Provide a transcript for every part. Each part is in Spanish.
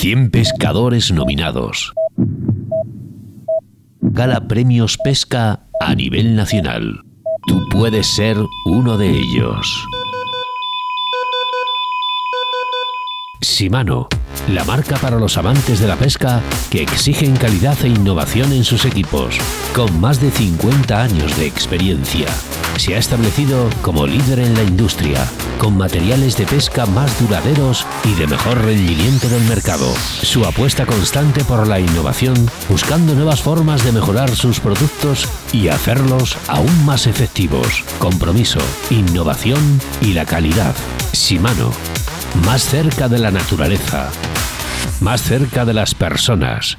100 pescadores nominados. Gala Premios Pesca a nivel nacional. Tú puedes ser uno de ellos. Shimano, la marca para los amantes de la pesca que exigen calidad e innovación en sus equipos, con más de 50 años de experiencia. Se ha establecido como líder en la industria, con materiales de pesca más duraderos y de mejor rendimiento del mercado. Su apuesta constante por la innovación, buscando nuevas formas de mejorar sus productos y hacerlos aún más efectivos. Compromiso, innovación y la calidad. Shimano, más cerca de la naturaleza, más cerca de las personas.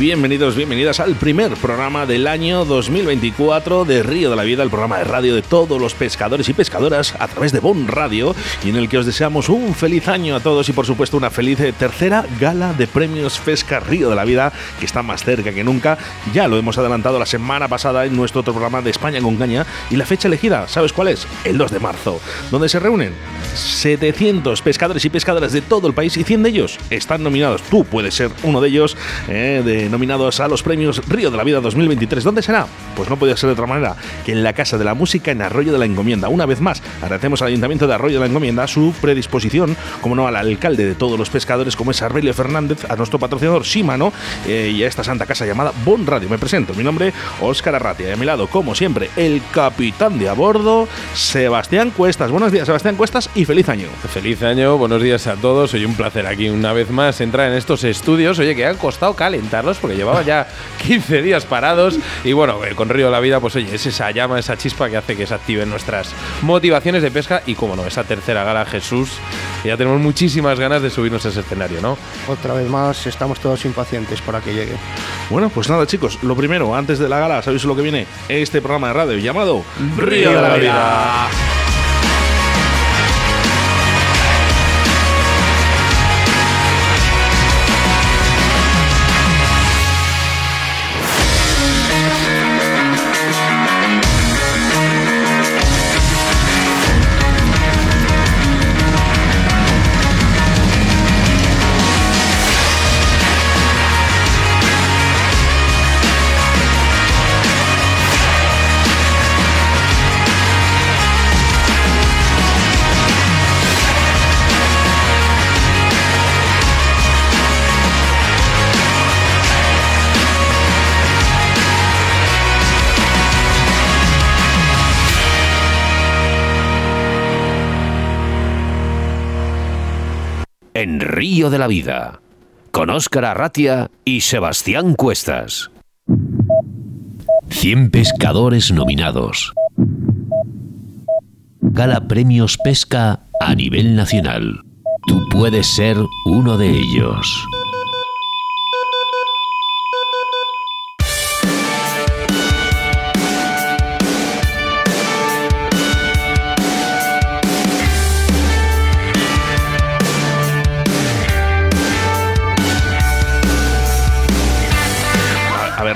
Bienvenidos, bienvenidas al primer programa del año 2024 de Río de la Vida, el programa de radio de todos los pescadores y pescadoras a través de Bon Radio y en el que os deseamos un feliz año a todos y por supuesto una feliz eh, tercera gala de premios Pesca Río de la Vida que está más cerca que nunca. Ya lo hemos adelantado la semana pasada en nuestro otro programa de España con Caña y la fecha elegida, ¿sabes cuál es? El 2 de marzo, donde se reúnen 700 pescadores y pescadoras de todo el país y 100 de ellos están nominados. Tú puedes ser uno de ellos eh, nominados a los premios Río de la Vida 2023. ¿Dónde será? Pues no podía ser de otra manera que en la Casa de la Música en Arroyo de la Encomienda. Una vez más, agradecemos al Ayuntamiento de Arroyo de la Encomienda su predisposición, como no, al alcalde de todos los pescadores, como es Arbelio Fernández, a nuestro patrocinador Shimano eh, y a esta santa casa llamada Bon Radio. Me presento, mi nombre Óscar Arratia y a mi lado, como siempre, el capitán de a bordo, Sebastián Cuestas. Buenos días, Sebastián Cuestas, y feliz año. Feliz año, buenos días a todos. Hoy un placer aquí una vez más entrar en estos estudios. Oye, que han costado calentarlos porque llevaba ya 15 días parados. Y bueno, eh, con Río de la Vida, pues oye, es esa llama, esa chispa que hace que se activen nuestras motivaciones de pesca. Y como no, esa tercera gala Jesús, ya tenemos muchísimas ganas de subirnos a ese escenario, ¿no? Otra vez más, estamos todos impacientes para que llegue. Bueno, pues nada, chicos, lo primero, antes de la gala, ¿sabéis lo que viene? Este programa de radio llamado Río de la Vida. De la Vida, con Óscar Arratia y Sebastián Cuestas. 100 pescadores nominados. Gala Premios Pesca a nivel nacional. Tú puedes ser uno de ellos.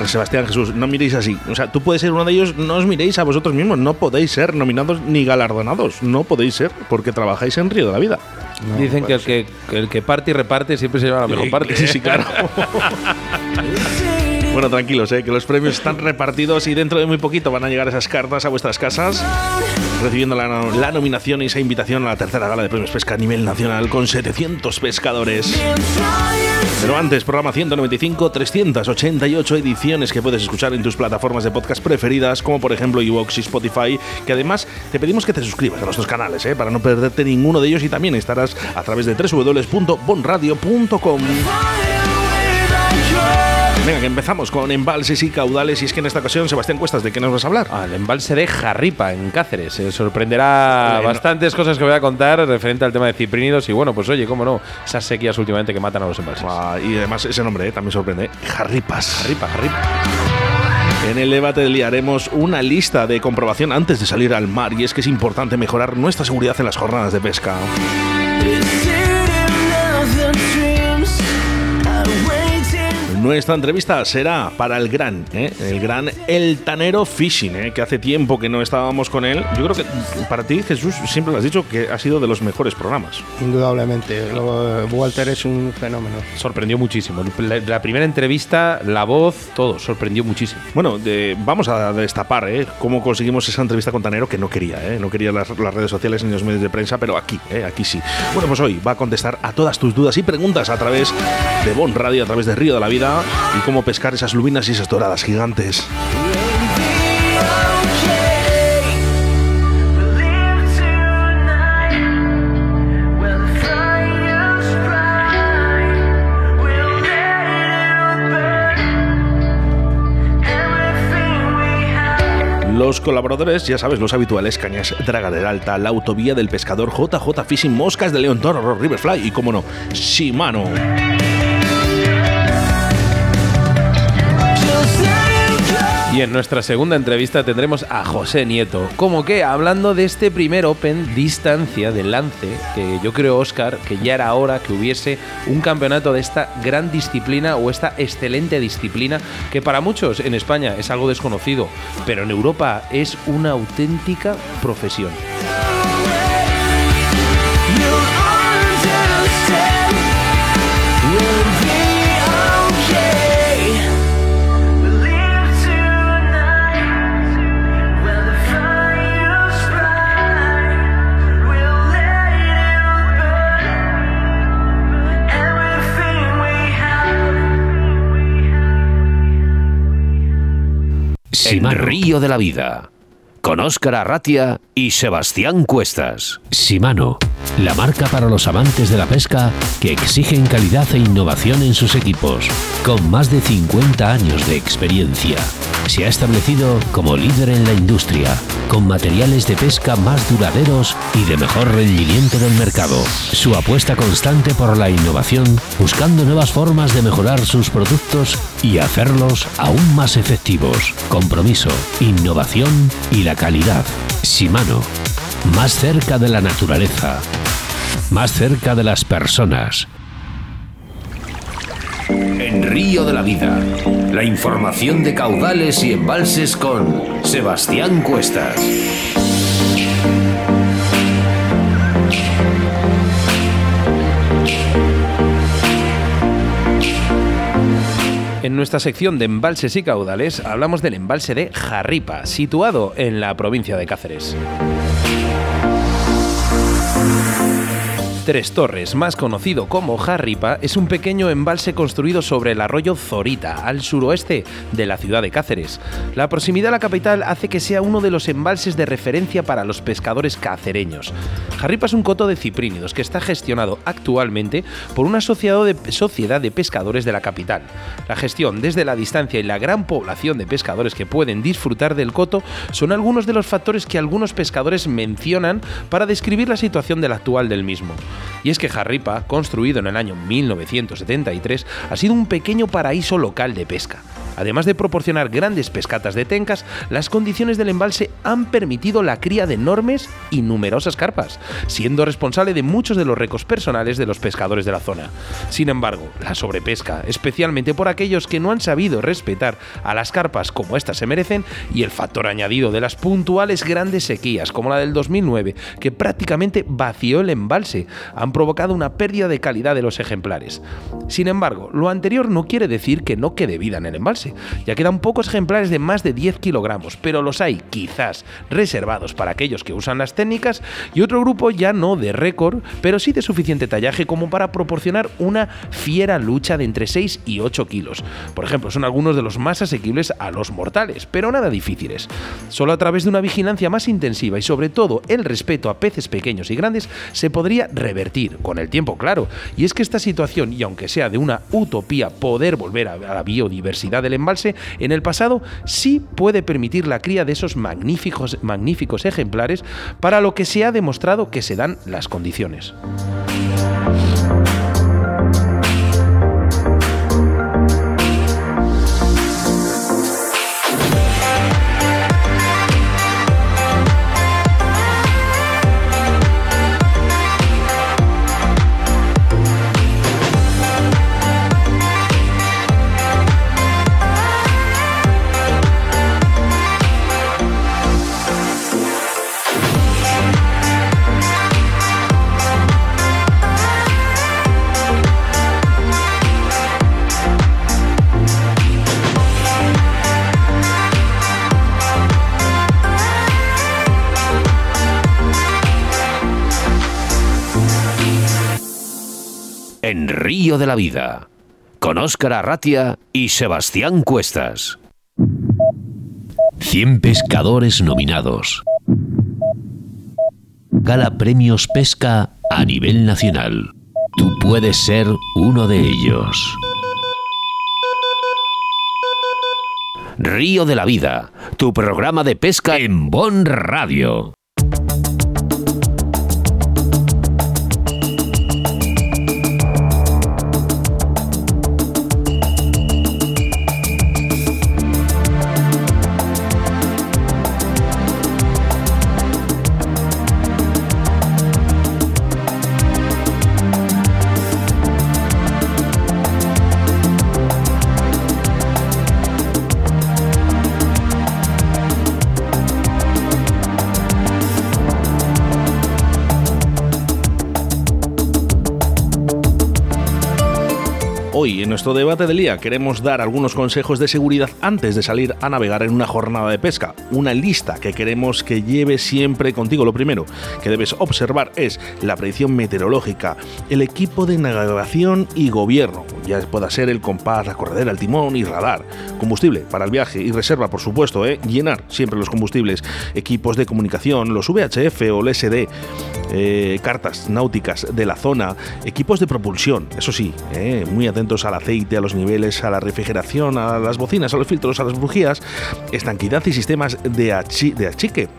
Sebastián Jesús, no miréis así. O sea, tú puedes ser uno de ellos, no os miréis a vosotros mismos. No podéis ser nominados ni galardonados. No podéis ser porque trabajáis en Río de la Vida. Dicen que el, que que el que parte y reparte siempre se lleva la mejor parte. Sí, sí, claro. Bueno, tranquilos, eh, que los premios están repartidos y dentro de muy poquito van a llegar esas cartas a vuestras casas, recibiendo la, la nominación y esa invitación a la tercera gala de premios pesca a nivel nacional con 700 pescadores. Pero antes, programa 195, 388 ediciones que puedes escuchar en tus plataformas de podcast preferidas, como por ejemplo iVoox y Spotify, que además te pedimos que te suscribas a nuestros canales, eh, para no perderte ninguno de ellos y también estarás a través de www.bonradio.com. Venga, que empezamos con embalses y caudales. Y es que en esta ocasión, Sebastián Cuestas, ¿de qué nos vas a hablar? Al embalse de Jarripa, en Cáceres. Se sorprenderá Bueno. bastantes cosas que voy a contar referente al tema de ciprinidos. Y bueno, pues oye, cómo no, esas sequías últimamente que matan a los embalses. Ah, y además ese nombre eh, también sorprende. ¿eh? Jarripas. Jarripa, Jarripa. En el debate del día haremos una lista de comprobación antes de salir al mar y es que es importante mejorar nuestra seguridad en las jornadas de pesca. Nuestra entrevista será para el gran, ¿eh? el gran El Tanero Fishing, ¿eh? que hace tiempo que no estábamos con él. Yo creo que para ti, Jesús, siempre lo has dicho que ha sido de los mejores programas. Indudablemente. Walter es un fenómeno. Sorprendió muchísimo. La, primera entrevista, la voz, todo, sorprendió muchísimo. Bueno, vamos a destapar ¿eh? cómo conseguimos esa entrevista con Tanero, que no quería, ¿eh? no quería las, redes sociales ni los medios de prensa, pero aquí, ¿eh? aquí sí. Bueno, pues hoy va a contestar a todas tus dudas y preguntas a través de Bon Radio, a través de Río de la Vida y cómo pescar esas lubinas y esas doradas gigantes. Los colaboradores, ya sabes, los habituales, Cañas Draga del Alta, la autovía del pescador JJ Fishing, Moscas de León Toro, Riverfly y, como no, Shimano. Y en nuestra segunda entrevista tendremos a José Nieto. Como que hablando de este primer Open distancia del lance, que yo creo, Oscar, que ya era hora que hubiese un campeonato de esta gran disciplina o esta excelente disciplina, que para muchos en España es algo desconocido, pero en Europa es una auténtica profesión. Río de la Vida, con Óscar Arratia y Sebastián Cuestas. Simano, la marca para los amantes de la pesca que exigen calidad e innovación en sus equipos, con más de 50 años de experiencia. Se ha establecido como líder en la industria, con materiales de pesca más duraderos y de mejor rendimiento del mercado. Su apuesta constante por la innovación, buscando nuevas formas de mejorar sus productos y hacerlos aún más efectivos. Compromiso, innovación y la calidad. Simano, más cerca de la naturaleza, más cerca de las personas. En Río de la Vida, la información de caudales y embalses con Sebastián Cuestas. En nuestra sección de embalses y caudales hablamos del embalse de Jarripa, situado en la provincia de Cáceres. Tres Torres, más conocido como Jarripa, es un pequeño embalse construido sobre el arroyo Zorita, al suroeste de la ciudad de Cáceres. La proximidad a la capital hace que sea uno de los embalses de referencia para los pescadores cacereños. Jarripa es un coto de ciprínidos que está gestionado actualmente por una sociedad de, pescadores de la capital. La gestión desde la distancia y la gran población de pescadores que pueden disfrutar del coto son algunos de los factores que algunos pescadores mencionan para describir la situación del actual del mismo. Y es que Jarripa, construido en el año 1973, ha sido un pequeño paraíso local de pesca. Además de proporcionar grandes pescatas de tencas, las condiciones del embalse han permitido la cría de enormes y numerosas carpas, siendo responsable de muchos de los récords personales de los pescadores de la zona. Sin embargo, la sobrepesca, especialmente por aquellos que no han sabido respetar a las carpas como éstas se merecen, y el factor añadido de las puntuales grandes sequías, como la del 2009, que prácticamente vació el embalse, han provocado una pérdida de calidad de los ejemplares. Sin embargo, lo anterior no quiere decir que no quede vida en el embalse. Ya quedan pocos ejemplares de más de 10 kilogramos, pero los hay quizás reservados para aquellos que usan las técnicas y otro grupo ya no de récord, pero sí de suficiente tallaje como para proporcionar una fiera lucha de entre 6 y 8 kilos. Por ejemplo, son algunos de los más asequibles a los mortales, pero nada difíciles. Solo a través de una vigilancia más intensiva y sobre todo el respeto a peces pequeños y grandes se podría revertir, con el tiempo claro. Y es que esta situación, y aunque sea de una utopía poder volver a la biodiversidad del embalse, en el pasado sí puede permitir la cría de esos magníficos, magníficos ejemplares para lo que se ha demostrado que se dan las condiciones. Río de la Vida, con Óscar Arratia y Sebastián Cuestas. 100 pescadores nominados. Gala Premios Pesca a nivel nacional. Tú puedes ser uno de ellos. Río de la Vida, tu programa de pesca en Bon Radio. Hoy, en nuestro debate del día, queremos dar algunos consejos de seguridad antes de salir a navegar en una jornada de pesca. Una lista que queremos que lleve siempre contigo. Lo primero que debes observar es la predicción meteorológica, el equipo de navegación y gobierno, ya pueda ser el compás, la corredera, el timón y radar, combustible para el viaje y reserva, por supuesto, ¿eh? llenar siempre los combustibles, equipos de comunicación, los VHF o el SD, eh, cartas náuticas de la zona, equipos de propulsión, eso sí, ¿eh? muy atentos al aceite, a los niveles, a la refrigeración, a las bocinas, a los filtros, a las bujías, estanquidad y sistemas de, de achique.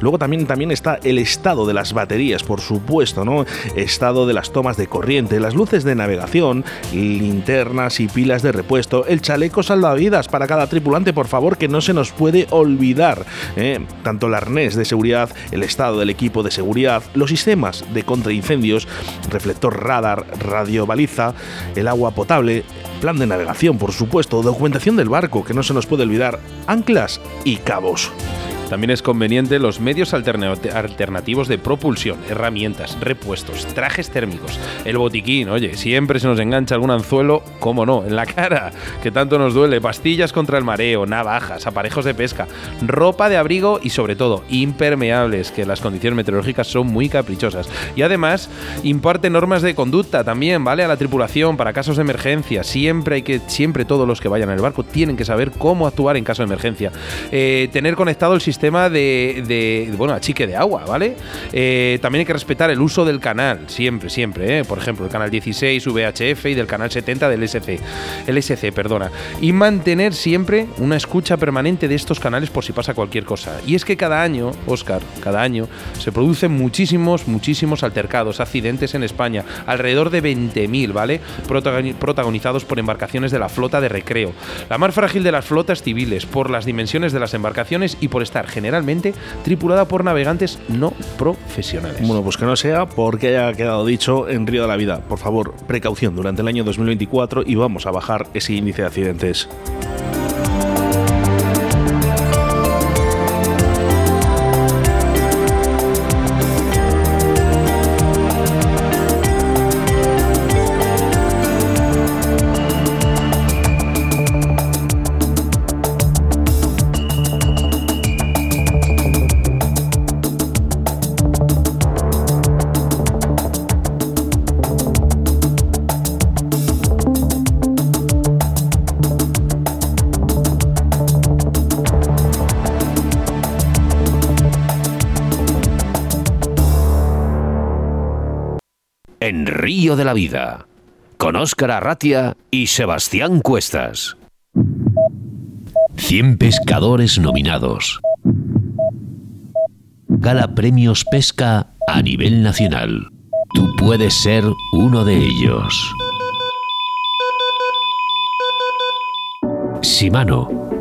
Luego también, también está el estado de las baterías, por supuesto, ¿no? Estado de las tomas de corriente, las luces de navegación, linternas y pilas de repuesto, el chaleco salvavidas para cada tripulante, por favor, que no se nos puede olvidar. ¿eh? Tanto el arnés de seguridad, el estado del equipo de seguridad, los sistemas de contraincendios, reflector radar, radio baliza, el agua potable, plan de navegación, por supuesto, documentación del barco, que no se nos puede olvidar, anclas y cabos. También es conveniente los medios alternativos de propulsión, herramientas, repuestos, trajes térmicos, el botiquín, oye, siempre se nos engancha algún anzuelo, cómo no, en la cara, que tanto nos duele, pastillas contra el mareo, navajas, aparejos de pesca, ropa de abrigo y sobre todo impermeables, que las condiciones meteorológicas son muy caprichosas. Y además imparte normas de conducta también, ¿vale? A la tripulación para casos de emergencia. Siempre hay que, siempre todos los que vayan el barco tienen que saber cómo actuar en caso de emergencia. Eh, tener conectado el sistema sistema de, de bueno, achique de agua, ¿vale? Eh, también hay que respetar el uso del canal, siempre, siempre, ¿eh? Por ejemplo, el canal 16 VHF y del canal 70 del SC, el SC, perdona. Y mantener siempre una escucha permanente de estos canales por si pasa cualquier cosa. Y es que cada año, Oscar, cada año se producen muchísimos, muchísimos altercados, accidentes en España, alrededor de 20.000, ¿vale? Protagonizados por embarcaciones de la flota de recreo. La más frágil de las flotas civiles, por las dimensiones de las embarcaciones y por estar generalmente tripulada por navegantes no profesionales. Bueno, pues que no sea porque haya quedado dicho en Río de la Vida. Por favor, precaución durante el año 2024 y vamos a bajar ese índice de accidentes. De la Vida, con Óscar Arratia y Sebastián Cuestas. 100 pescadores nominados. Gala Premios Pesca a nivel nacional. Tú puedes ser uno de ellos. Shimano,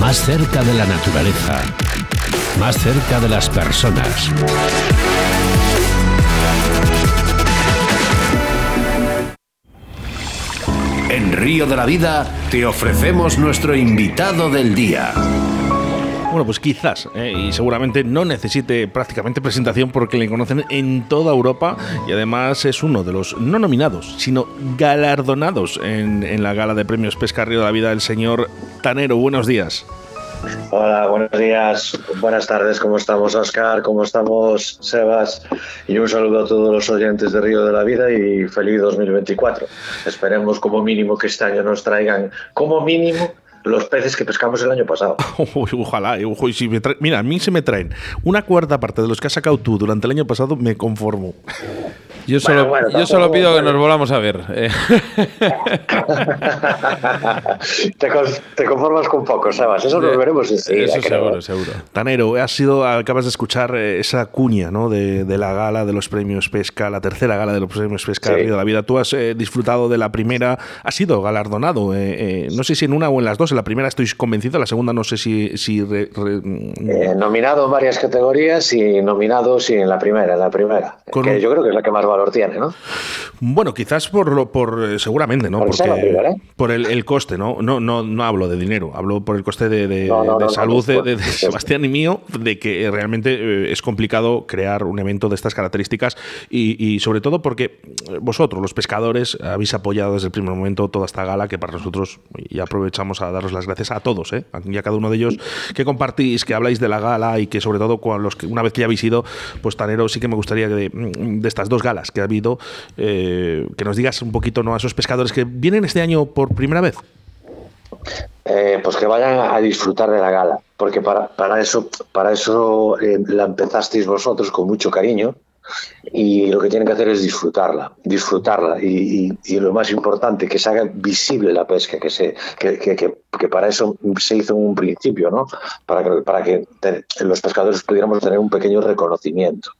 Más cerca de la naturaleza. Más cerca de las personas. En Río de la Vida te ofrecemos nuestro invitado del día. Bueno, pues quizás, eh, y seguramente no necesite prácticamente presentación porque le conocen en toda Europa y además es uno de los no nominados, sino galardonados en, en la gala de premios Pesca Río de la Vida, el señor Tanero. Buenos días. Hola, buenos días, buenas tardes, ¿cómo estamos Oscar? ¿Cómo estamos Sebas? Y un saludo a todos los oyentes de Río de la Vida y feliz 2024. Esperemos como mínimo que este año nos traigan como mínimo los peces que pescamos el año pasado. ojalá, eh, mira, a mí se me traen una cuarta parte de los que has sacado tú durante el año pasado, me conformo. Yo solo, yo solo pido que nos volvamos a ver. Eh. te, conformas con poco, ¿sabes? Eso lo veremos enseguida. Eso seguro, seguro. Tanero, has sido, acabas de escuchar eh, esa cuña ¿no? de, la gala de los premios Pesca, la tercera gala de los premios Pesca de la Vida. Tú has eh, disfrutado de la primera, has sido galardonado, no sé si en una o en las dos. En la primera estoy convencido, la segunda no sé si. si nominado en varias categorías y nominado sí en la primera, en la primera. Que yo creo que es la que más valor tiene, ¿no? Bueno, quizás por lo, por eh, seguramente, ¿no? Por, Porque, por el, el, coste, ¿no? ¿no? No, no hablo de dinero, hablo por el coste de, de, salud de, Sebastián y mío, de que realmente eh, es complicado crear un evento de estas características y, y, sobre todo porque vosotros, los pescadores, habéis apoyado desde el primer momento toda esta gala que para nosotros, y aprovechamos a daros las gracias a todos, ¿eh? y a cada uno de ellos que compartís, que habláis de la gala y que sobre todo con los que una vez que ya habéis ido, pues Tanero sí que me gustaría que de, estas dos galas que ha habido, eh, que nos digas un poquito ¿no? a esos pescadores que vienen este año por primera vez. Eh, pues que vayan a disfrutar de la gala, porque para, para eso, para eso eh, la empezasteis vosotros con mucho cariño y lo que tienen que hacer es disfrutarla, disfrutarla y, lo más importante, que se haga visible la pesca, que, se, que, que, que, para eso se hizo en un principio, ¿no? Para que, para que los pescadores pudiéramos tener un pequeño reconocimiento.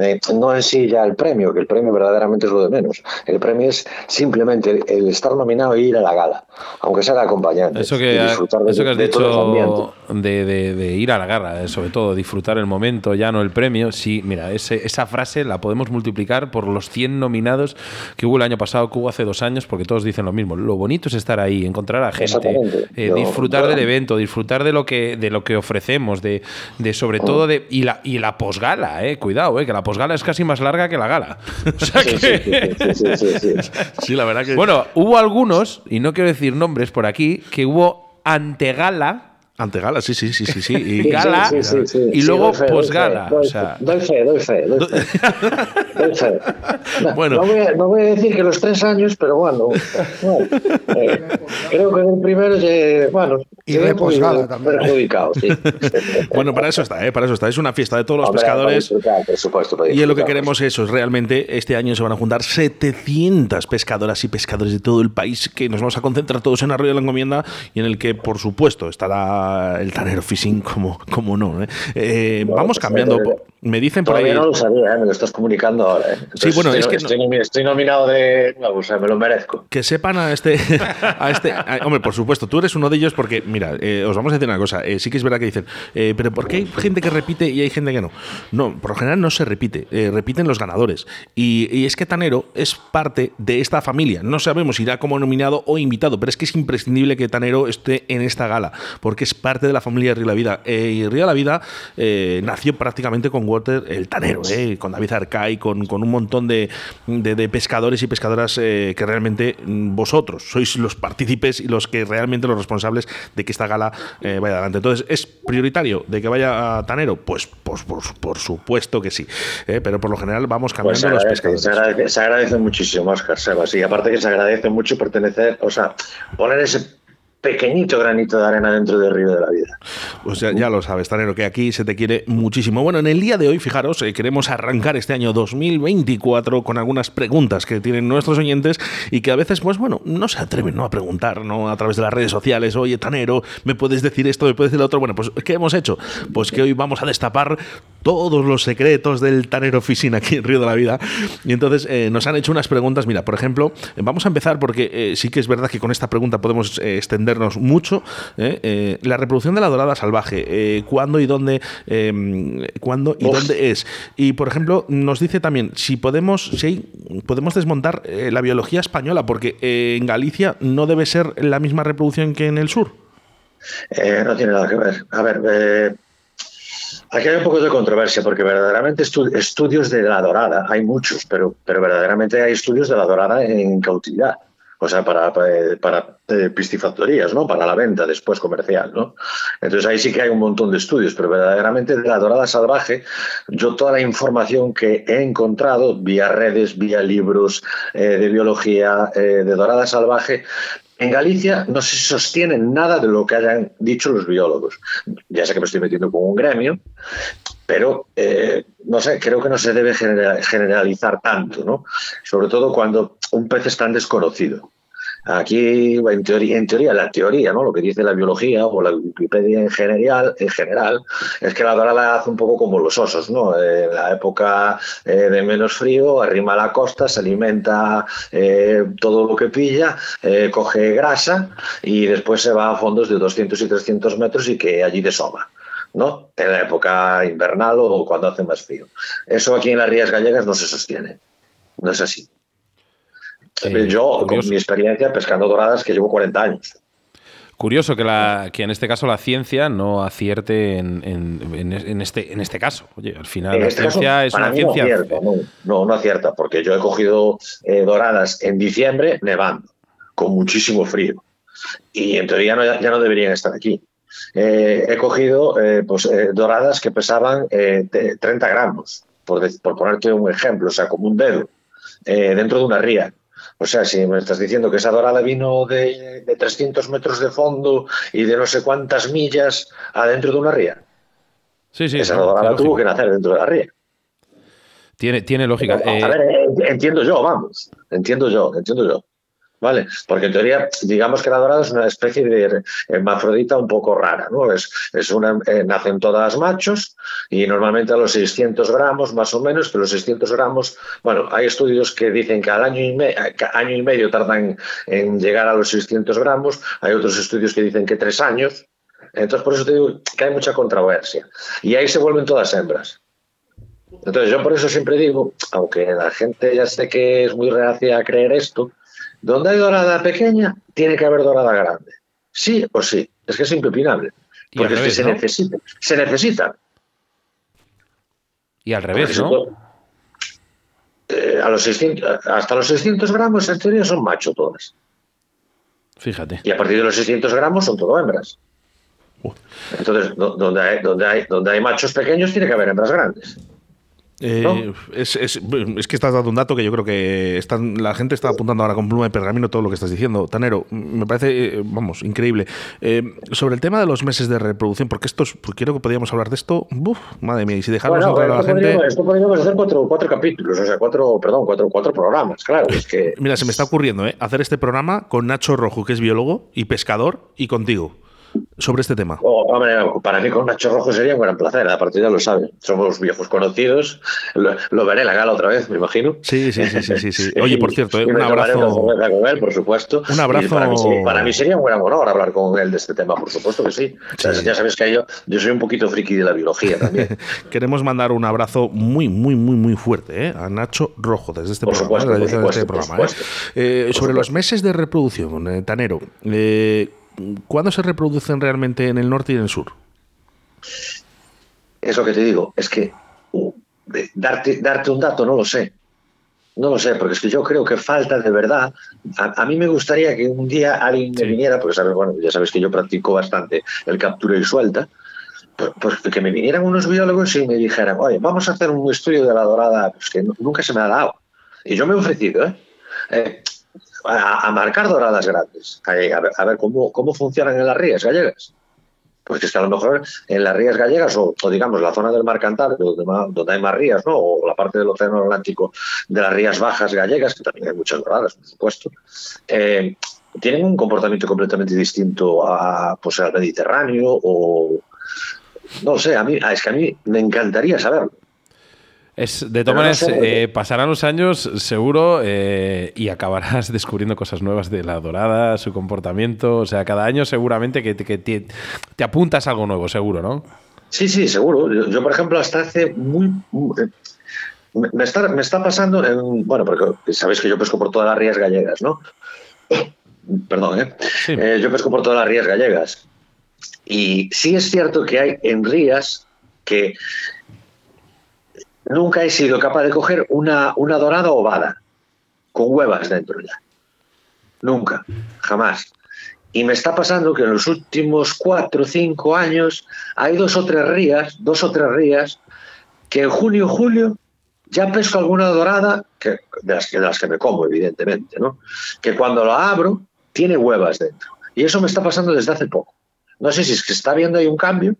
Eh, no en sí ya el premio, que el premio verdaderamente es lo de menos. El premio es simplemente el, estar nominado e ir a la gala, aunque sea de acompañante. Eso que, disfrutar eso que has dicho de, de, ir a la gala, eh, sobre todo disfrutar el momento, ya no el premio. Sí, mira, ese, esa frase la podemos multiplicar por los 100 nominados que hubo el año pasado, que hubo hace dos años, porque todos dicen lo mismo. Lo bonito es estar ahí, encontrar a gente, eh, disfrutar del evento, disfrutar de lo que, de lo que ofrecemos, de, de sobre todo de. Y la, y la posgala, eh, cuidado, eh, que la posgala es casi más larga que la gala. O sea que. Sí, la verdad que. Bueno, hubo algunos, y no quiero decir nombres por aquí, que hubo antegala ante Gala, sí, sí, sí, sí. sí. Y Gala y luego posgala. Doy, doy, fe, doy fe, doy fe. bueno. No voy, a, decir que los tres años, pero bueno. Eh, creo que el primero, bueno, y de posgala también. Perjudicado, sí. bueno, para eso está, ¿eh? para eso está. Es una fiesta de todos los pescadores. Por supuesto, y lo que queremos eso, es realmente este año se van a juntar 700 pescadoras y pescadores de todo el país que nos vamos a concentrar todos en Arroyo de la Encomienda y en el que, por supuesto, estará el tanero fishing como, como no. ¿eh? Eh, vamos pues, cambiando. Eh, me dicen por ahí. no lo sabía, me lo estás comunicando ahora. sí, bueno, estoy, es que. Estoy, nominado de. o sea, me lo merezco. Que sepan a este. A este hombre, por supuesto, tú eres uno de ellos porque, mira, os vamos a decir una cosa. sí que es verdad que dicen, pero ¿por qué hay gente que repite y hay gente que no? No, por lo general no se repite. repiten los ganadores. Y, y, es que Tanero es parte de esta familia. No sabemos si irá como nominado o invitado, pero es que es imprescindible que Tanero esté en esta gala porque es parte de la familia de Río La Vida. Eh, y Río La Vida eh, nació prácticamente con Walter el Tanero, eh, con David Arcay, con, con un montón de, de, pescadores y pescadoras que realmente mm, vosotros sois los partícipes y los que realmente los responsables de que esta gala vaya adelante. Entonces, ¿es prioritario de que vaya a Tanero? Pues, pues por, supuesto que sí. pero por lo general vamos pues cambiando los pescadores. Se agradece, muchísimo, Oscar Sebas. Y aparte que se agradece mucho pertenecer, o sea, poner ese pequeñito granito de arena dentro del río de la vida. Pues ya, lo sabes, Tanero, que aquí se te quiere muchísimo. Bueno, en el día de hoy, fijaros, eh, queremos arrancar este año 2024 con algunas preguntas que tienen nuestros oyentes y que a veces, pues bueno, no se atreven ¿no? a preguntar ¿no? a través de las redes sociales, oye, Tanero, ¿me puedes decir esto, me puedes decir lo otro? Bueno, pues ¿qué hemos hecho? Pues que hoy vamos a destapar todos los secretos del tanero Fishing aquí en Río de la Vida. Y entonces eh, nos han hecho unas preguntas. Mira, por ejemplo, eh, vamos a empezar porque sí que es verdad que con esta pregunta podemos mucho. la reproducción de la dorada salvaje, ¿cuándo y dónde, cuándo y dónde es? Y por ejemplo, nos dice también si podemos, si podemos desmontar la biología española, porque en Galicia no debe ser la misma reproducción que en el sur. no tiene nada que ver. A ver, Aquí hay un poco de controversia porque verdaderamente estudios de la dorada, hay muchos, pero, pero verdaderamente hay estudios de la dorada en cautividad. O sea, para, para, eh, piscifactorías, ¿no? Para la venta después comercial, ¿no? Entonces ahí sí que hay un montón de estudios, pero verdaderamente de la dorada salvaje, yo toda la información que he encontrado vía redes, vía libros eh, de biología eh, de dorada salvaje, en Galicia no se sostiene nada de lo que hayan dicho los biólogos. Ya sé que me estoy metiendo con un gremio, pero eh, no sé, creo que no se debe generalizar tanto, ¿no? Sobre todo cuando un pez es tan desconocido. Aquí, en teoría, en teoría, la teoría, ¿no? Lo que dice la biología o la Wikipedia en general, en general es que la dorada hace un poco como los osos, ¿no? En la época eh, de menos frío, arrima a la costa, se alimenta eh, todo lo que pilla, coge grasa y después se va a fondos de 200 y 300 metros y que allí desoma. ¿No? En la época invernal o cuando hace más frío. Eso aquí en las rías gallegas no se sostiene. No es así. Eh, yo, con mi experiencia pescando doradas, que llevo 40 años. Curioso que, la, que en este caso la ciencia no acierte en, en, este, en este caso. Oye, al final la este ciencia es una ciencia. No, acierta, no, no, acierta, porque yo he cogido eh, doradas en diciembre nevando, con muchísimo frío. Y en teoría ya no deberían estar aquí. Eh, he cogido pues, doradas que pesaban 30 gramos, por, por ponerte un ejemplo, o sea, como un dedo, dentro de una ría. O sea, si me estás diciendo que esa dorada vino de, 300 metros de fondo y de no sé cuántas millas adentro de una ría. Sí, sí. Esa dorada tuvo que nacer dentro de la ría. Tiene, tiene lógica. a eh, ver, entiendo yo, vamos. Entiendo yo, entiendo yo. ¿Vale? Porque en teoría, digamos que la dorada es una especie de hermafrodita un poco rara, ¿no? Es, es una, eh, nacen todas machos y normalmente a los 600 gramos, más o menos, que los 600 gramos, bueno, hay estudios que dicen que al año y, año y medio tardan en llegar a los 600 gramos, hay otros estudios que dicen que tres años, entonces por eso te digo que hay mucha controversia. Y ahí se vuelven todas hembras. Entonces yo por eso siempre digo, aunque la gente ya sé que es muy reacia a creer esto, donde hay dorada pequeña, tiene que haber dorada grande. Sí o sí. Es que es impepinable. Porque es que se necesita. Se necesita. Y al revés, ¿no? Eh, a los 600, hasta los 600 gramos, en teoría, son macho todas. Fíjate. Y a partir de los 600 gramos son todo hembras. Entonces, donde hay, donde, hay, donde hay machos pequeños, tiene que haber hembras grandes. Eh, es, es, que estás dando un dato que yo creo que están, la gente está apuntando ahora con pluma de pergamino todo lo que estás diciendo. Tanero, me parece, eh, vamos, increíble. Eh, sobre el tema de los meses de reproducción, porque esto es, quiero que podíamos hablar de esto, madre mía, y si dejamos a la gente. esto podríamos hacer cuatro, cuatro, capítulos, o sea, cuatro, perdón, cuatro, cuatro programas, claro. Es que... Mira, se me está ocurriendo, ¿eh? Hacer este programa con Nacho Rojo, que es biólogo y pescador, y contigo sobre este tema? Oh, para mí con Nacho Rojo sería un gran placer, a partir ya lo saben. Somos viejos conocidos. Lo, veré la gala otra vez, me imagino. Sí, sí, sí, sí, Oye, por cierto, eh, un abrazo. Con él, por supuesto. Un abrazo. Para mí, sería un gran honor hablar con él de este tema, por supuesto que sí. ya sabes que yo, yo soy un poquito friki de la biología también. Queremos mandar un abrazo muy, muy, muy, muy fuerte eh, a Nacho Rojo desde este programa. sobre los meses de reproducción, Tanero. ¿Cuándo se reproducen realmente en el norte y en el sur? Es lo que te digo, es que uh, darte, darte un dato no lo sé. No lo sé, porque es que yo creo que falta de verdad. A, mí me gustaría que un día alguien me viniera, porque sabes, bueno, ya sabes que yo practico bastante el captura y suelta, pues, pues, que me vinieran unos biólogos y me dijeran, oye, vamos a hacer un estudio de la dorada, pues que nunca se me ha dado. Y yo me he ofrecido, ¿eh? eh a, marcar doradas grandes, a, ver, cómo, cómo funcionan en las rías gallegas. Pues es que a lo mejor en las rías gallegas, o, digamos la zona del mar Cantábrico, donde, donde, hay más rías, ¿no? o la parte del Océano Atlántico de las rías bajas gallegas, que también hay muchas doradas, por supuesto, eh, tienen un comportamiento completamente distinto a, pues, al Mediterráneo o, no sé, a mí, es que a mí me encantaría saberlo. Es, de todas maneras, eh, pasarán los años seguro eh, y acabarás descubriendo cosas nuevas de la dorada, su comportamiento. O sea, cada año seguramente que, te, te, apuntas algo nuevo, seguro, ¿no? Sí, sí, seguro. Yo, por ejemplo, hasta hace muy... Eh, me, está, me está pasando, en, bueno, porque sabéis que yo pesco por todas las rías gallegas, ¿no? Perdón, ¿eh? Yo pesco por todas las rías gallegas. Y sí es cierto que hay en rías que nunca he sido capaz de coger una, una dorada ovada con huevas dentro ya. Nunca, jamás. Y me está pasando que en los últimos cuatro o cinco años hay dos o tres rías, dos o tres rías, que en junio julio ya pesco alguna dorada, que, de, las, de las que me como, evidentemente, ¿no? Que cuando la abro, tiene huevas dentro. Y eso me está pasando desde hace poco. No sé si es que está viendo ahí un cambio,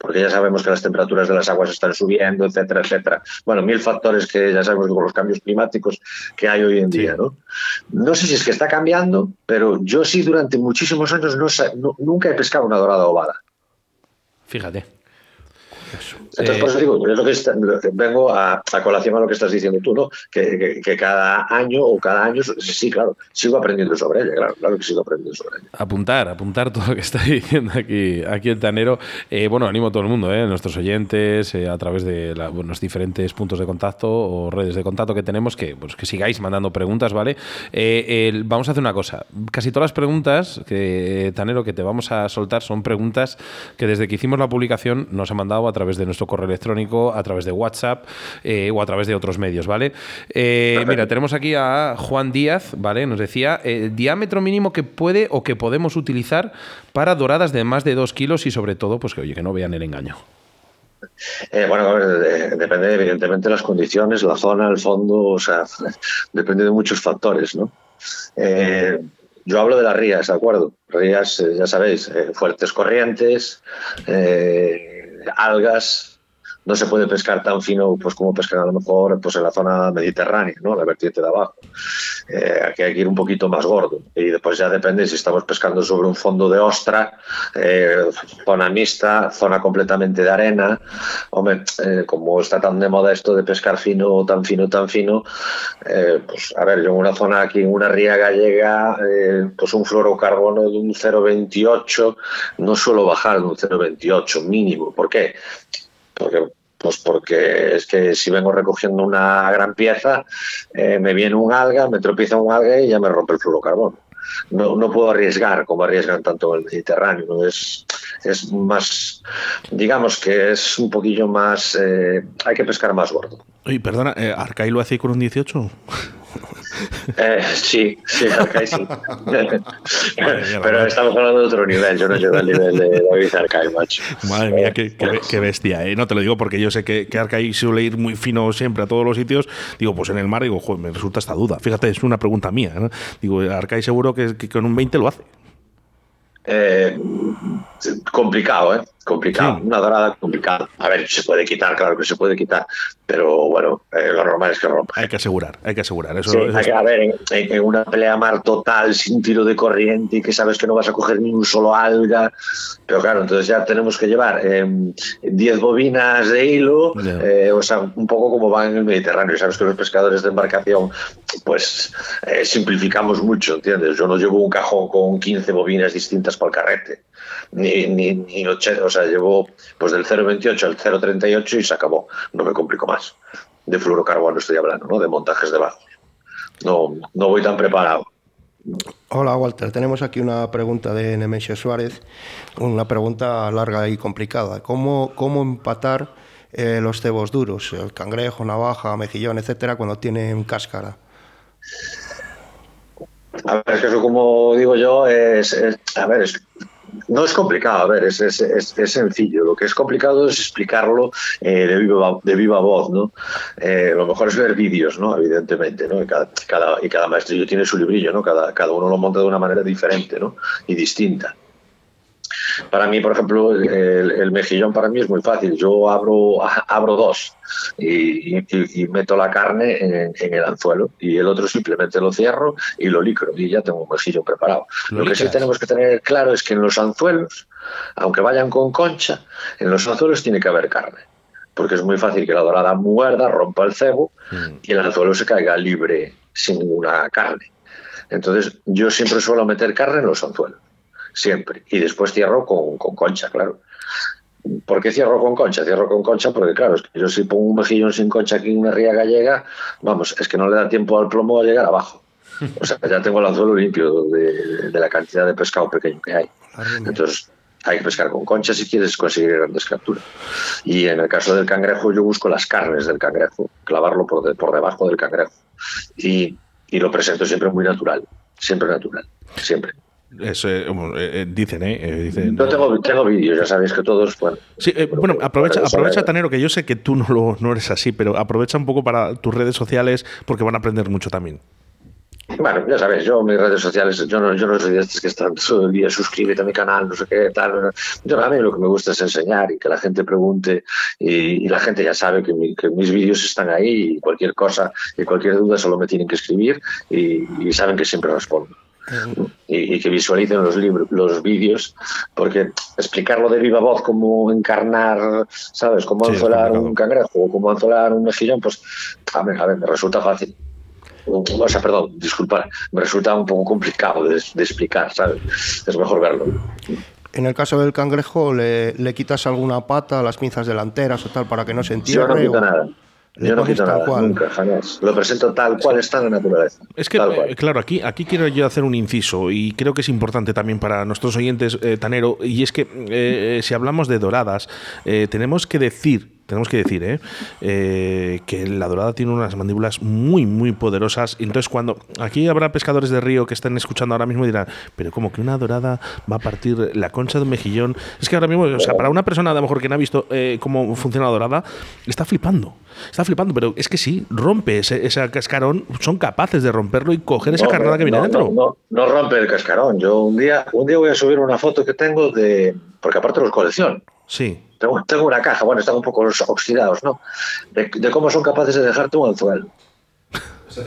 porque ya sabemos que las temperaturas de las aguas están subiendo, etcétera, etcétera. Bueno, mil factores que ya sabemos con los cambios climáticos que hay hoy en día, ¿no? No sé si es que está cambiando, pero yo sí durante muchísimos años no, nunca he pescado una dorada ovada. Fíjate. Entonces, por eso digo, lo que vengo a, colación a lo que estás diciendo tú, ¿no? Que, cada año o cada año, sí, claro, sigo aprendiendo sobre ella, claro, claro que sigo aprendiendo sobre ella. Apuntar, apuntar todo lo que está diciendo aquí, aquí el tanero. Eh, bueno, animo a todo el mundo, ¿eh? nuestros oyentes, eh, a través de los diferentes puntos de contacto o redes de contacto que tenemos, que, pues, que sigáis mandando preguntas, ¿vale? Eh, vamos a hacer una cosa. Casi todas las preguntas, que, Tanero, que te vamos a soltar son preguntas que desde que hicimos la publicación nos ha mandado a través de nuestro correo electrónico, a través de WhatsApp eh, o a través de otros medios, ¿vale? Eh, mira, tenemos aquí a Juan Díaz, ¿vale? Nos decía el eh, diámetro mínimo que puede o que podemos utilizar para doradas de más de 2 kilos y sobre todo, pues que oye, que no vean el engaño. bueno, depende evidentemente de las condiciones, la zona, el fondo, o sea, depende de muchos factores, ¿no? yo hablo de las rías, ¿de acuerdo? Rías, ya sabéis, fuertes corrientes, algas, no se puede pescar tan fino pues como pescar a lo mejor pues en la zona mediterránea, ¿no? la vertiente de abajo. Eh, aquí hay que ir un poquito más gordo y después ya depende si estamos pescando sobre un fondo de ostra, eh, zona mixta, zona completamente de arena. Hombre, eh, como está tan de moda esto de pescar fino, tan fino, tan fino, pues a ver, yo en una zona aquí, en una ría gallega, pues un fluorocarbono de un 0,28 no suelo bajar de un 0,28 mínimo. ¿Por qué? Porque pues porque es que si vengo recogiendo una gran pieza, eh, me viene un alga, me tropieza un alga y ya me rompe el fluorocarbono. No, no puedo arriesgar como arriesgan tanto en el Mediterráneo. Es, es más, digamos que es un poquillo más, eh, hay que pescar más gordo. Oye, perdona, ¿eh, ¿Arcai lo hace con un 18? Eh, sí, sí, Arcai sí. Pero estamos hablando de otro nivel, yo no llego al nivel de David Arcai, macho. Madre mía, qué, bestia, ¿eh? No te lo digo porque yo sé que, que Arcai suele ir muy fino siempre a todos los sitios. Digo, pues en el mar, digo, joder, me resulta esta duda. Fíjate, es una pregunta mía. ¿no? Digo, Arcai seguro que, que con un 20 lo hace. Eh, complicado, ¿eh? Complicado. Una dorada complicada. A ver, se puede quitar, claro que se puede quitar, pero bueno, eh, lo normal es que rompa. Hay que asegurar, hay que asegurar. Eso, a ver, en, una pelea mar total, sin tiro de corriente y que sabes que no vas a coger ni un solo alga, pero claro, entonces ya tenemos que llevar 10 eh, bobinas de hilo, eh, o sea, un poco como van en el Mediterráneo. Sabes que los pescadores de embarcación, pues simplificamos mucho, ¿entiendes? Yo no llevo un cajón con 15 bobinas distintas para el carrete ni, ni, ni o sea, llevo pues del 0,28 al 0,38 y se acabó, no me complico más. De fluorocarbono estoy hablando, ¿no? De montajes de bajos. No, no voy tan preparado. Hola Walter, tenemos aquí una pregunta de Nemesio Suárez, una pregunta larga y complicada. ¿Cómo, cómo empatar eh, los cebos duros, el cangrejo, navaja, mejillón, etcétera, cuando tienen cáscara? A ver, es que eso como digo yo es, a ver, es, no es complicado, a ver, es, es, sencillo. Lo que es complicado es explicarlo eh, de, viva, de viva voz, ¿no? Eh, lo mejor es ver vídeos, ¿no? Evidentemente, ¿no? Y cada, cada, y cada maestrillo tiene su librillo, ¿no? Cada, cada uno lo monta de una manera diferente, ¿no? Y distinta. Para mí, por ejemplo, el, mejillón para mí es muy fácil. Yo abro, abro dos y, meto la carne en, el anzuelo y el otro simplemente lo cierro y lo licro y ya tengo un mejillón preparado. Lo, que sí tenemos que tener claro es que en los anzuelos aunque vayan con concha, en los anzuelos tiene que haber carne. Porque es muy fácil que la dorada muerda, rompa el cebo Mm. y el anzuelo se caiga libre sin ninguna carne. Entonces, yo siempre suelo meter carne en los anzuelos. Siempre. Y después cierro con, con concha, claro. ¿Por qué cierro con concha? Cierro con concha porque, claro, es que yo si pongo un mejillón sin concha aquí en una ría gallega, vamos, es que no le da tiempo al plomo a llegar abajo. O sea, ya tengo el anzuelo limpio de, de la cantidad de pescado pequeño que hay. Entonces, hay que pescar con concha si quieres conseguir grandes capturas. Y en el caso del cangrejo, yo busco las carnes del cangrejo, clavarlo por, de- por debajo del cangrejo. Y, y lo presento siempre muy natural, siempre natural, siempre. Es, eh, eh, eh, dicen, ¿eh? dicen, Yo tengo, tengo vídeos, ya sabéis que todos, bueno. Sí, eh, bueno, aprovecha, aprovecha, Tanero, que yo sé que tú no, lo, no eres así, pero aprovecha un poco para tus redes sociales porque van a aprender mucho también. Bueno, ya sabéis, yo mis redes sociales, yo no, yo no soy de estos que están todo el día suscríbete a mi canal, no sé qué, tal. Yo, a mí lo que me gusta es enseñar y que la gente pregunte y, y la gente ya sabe que, mi- que mis vídeos están ahí y cualquier cosa y cualquier duda solo me tienen que escribir y, y saben que siempre respondo. Y, y que visualicen los libros, los vídeos, porque explicarlo de viva voz, cómo encarnar, ¿sabes? Cómo Sí, complicado. un cangrejo o cómo anzuelar un mejillón, pues a ver, a ver, me resulta fácil. O sea, perdón, disculpar, me resulta un poco complicado de, de explicar, ¿sabes? Es mejor verlo. En el caso del cangrejo, ¿le, le quitas alguna pata, las pinzas delanteras o tal, para que no se Yo no entierre? quito o- nada. Yo no quito tal nada, cual? nunca, jamás. Lo presento tal cual está en la naturaleza. Es que, Tal cual. eh, claro, aquí, aquí quiero yo hacer un inciso y creo que es importante también para nuestros oyentes, eh, Tanero, y es que eh, eh, si hablamos de doradas, eh, tenemos que decir, tenemos que decir, eh, eh, que la dorada tiene unas mandíbulas muy, muy poderosas. y Entonces, cuando aquí habrá pescadores de río que estén escuchando ahora mismo y dirán, pero como que una dorada va a partir la concha de un mejillón. Es que ahora mismo, o sea, para una persona a lo mejor que no ha visto eh, cómo funciona la dorada, está flipando. Está flipando, pero es que sí, rompe ese, ese cascarón, son capaces de romperlo y coger esa No, carnada que viene no, dentro. No, no, rompe el cascarón. Yo un día, un día voy a subir una foto que tengo de. Porque aparte los colecciono. Sí. Tengo, tengo una caja, bueno, están un poco oxidados, ¿no? De, de cómo son capaces de dejarte un anzuelo.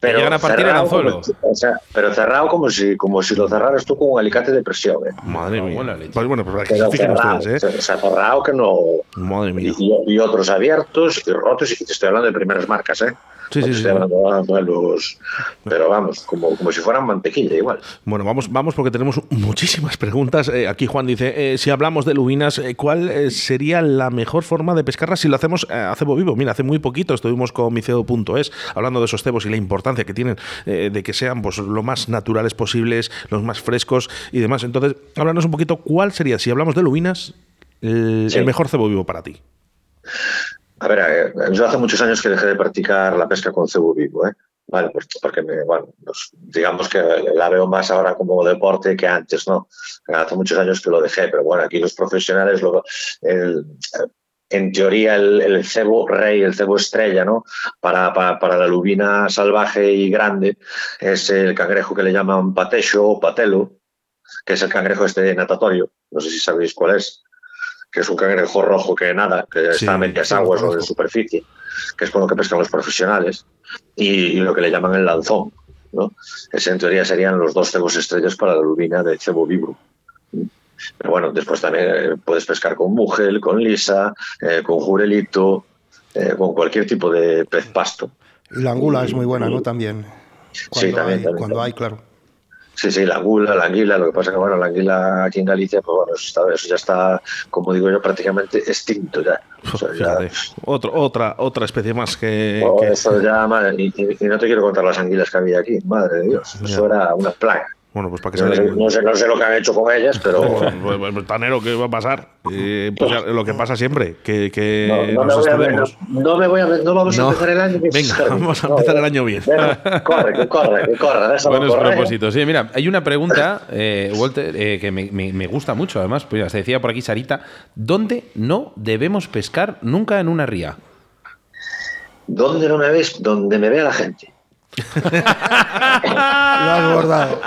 Pero llegan a partir el cerrado anzuelo. como- o sea, pero cerrado como si, como si lo cerraras tú con un alicate de presión. ¿eh? Madre mía. Pues bueno, pues aquí Pero cerrado, ustedes, ¿eh? o sea, cerrado que no. Madre mía. Y, y otros abiertos y rotos, y te estoy hablando de primeras marcas, ¿eh? Sí, sí, sí. los. Pero vamos, como, como si fueran mantequilla, igual. Bueno, vamos, vamos porque tenemos muchísimas preguntas. Eh, aquí Juan dice, eh, si hablamos de lubinas, eh, ¿cuál sería la mejor forma de pescarlas si lo hacemos a cebo vivo? Mira, hace muy poquito estuvimos con miceo.es hablando de esos cebos y la importancia que tienen de que sean pues, lo más naturales posibles, los más frescos y demás. Entonces, háblanos un poquito, ¿cuál sería, si hablamos de lubinas, el, el mejor cebo vivo para ti? A ver, eh, yo hace muchos años que dejé de practicar la pesca con cebo vivo, ¿eh? Vale, pues porque me, bueno, digamos que la veo más ahora como deporte que antes, ¿no? Hace muchos años que lo dejé, pero bueno, aquí los profesionales, lo, el, en teoría el, cebo rey, el cebo estrella, ¿no? Para, para, para la lubina salvaje y grande es el cangrejo que le llaman patecho o patelo, que es el cangrejo este natatorio, no sé si sabéis cuál es, que es un cangrejo rojo que nada, que Sí, está a medias sí, aguas o en conozco. superficie, que es con lo que pescan los profesionales, y, y lo que le llaman el lanzón, ¿no? Ese en teoría serían los dos cebos estrellas para la lubina de cebo vivo. Pero bueno, después también eh, puedes pescar con mugel, con lisa, eh, con jurelito, eh, con cualquier tipo de pez pasto. Y la angula es muy buena, ¿no? También. Cuando, también, hay, también, cuando también. hay, claro. Sí, sí, la angula, la anguila, lo que pasa que bueno, la anguila aquí en Galicia, pues bueno, eso, está- eso ya está, como digo yo, prácticamente extinto ya. O sea, ya- Fíjate, otro, otra, otra especie más que... Oh, que- eso ya, madre, y, y- y no te quiero contar las anguilas que había aquí, madre de Dios, eso Ya. era una plaga. Bueno, pues para que se No no sé- no sé lo que han hecho con ellas, pero Pues, pues, pues, Tanero, ¿qué va a pasar? Eh, pues ya, lo que pasa siempre, que, que no, no me nos voy a ver, no, me voy a ver, no vamos No. a empezar el año. que Venga, vamos a no, empezar el año bien. venga, corre, que corre, que corre, Buenos correr. propósitos. Sí, mira, hay una pregunta, eh, Walter, eh, que me, me- me gusta mucho, además, pues, se decía por aquí Sarita, ¿dónde no debemos pescar nunca en una ría? ¿Dónde no me ves? Donde me vea la gente. Lo has bordado.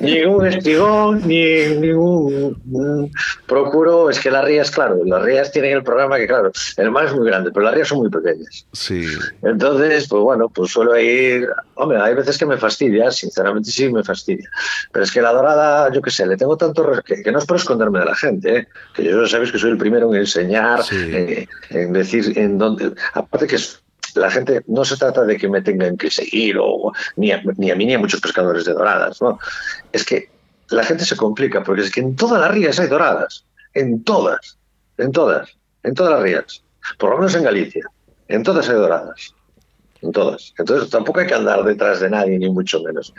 ningún estigón, ni ningún. Procuro, es que las rías, claro, las rías tienen el programa que, claro, el mar es muy grande, pero las rías son muy pequeñas. Sí. Entonces, pues bueno, pues suelo ir. Hombre, hay veces que me fastidia, sinceramente sí me fastidia. Pero es que la dorada, yo qué sé, le tengo tanto. Que, que no es por esconderme de la gente, ¿eh? que yo sabéis que soy el primero en enseñar, Sí. eh, en decir en dónde. Aparte que es- la gente no se trata de que me tengan que seguir, o ni a, ni a mí ni a muchos pescadores de doradas, ¿no? Es que la gente se complica, porque es que en todas las rías hay doradas. En todas, en todas, en todas las rías. Por lo menos en Galicia. En todas hay doradas. En todas. Entonces tampoco hay que andar detrás de nadie, ni mucho menos.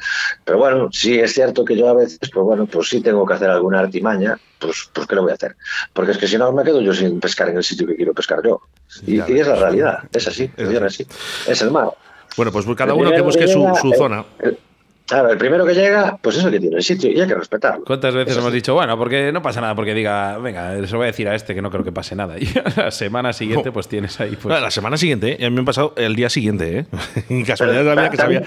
Pero bueno, sí es cierto que yo a veces, pues bueno, pues sí tengo que hacer alguna artimaña, pues, pues ¿qué lo voy a hacer? Porque es que si no me quedo yo sin pescar en el sitio que quiero pescar yo. Y, claro. y es la realidad, es así, Es así. Es el mar. Bueno, pues cada uno que busque que su, su zona. el- claro, el primero que llega, pues es el que tiene el sitio y hay que respetarlo. ¿Cuántas veces Eso hemos sí. dicho, bueno, porque no pasa nada, porque diga, venga, se lo voy a decir a este que no creo que pase nada? Y a la semana siguiente, pues tienes ahí. Pues, la semana siguiente, ¿eh? y a mí me ha pasado el día siguiente, ¿eh? Y casualidad Pero, que sabía también-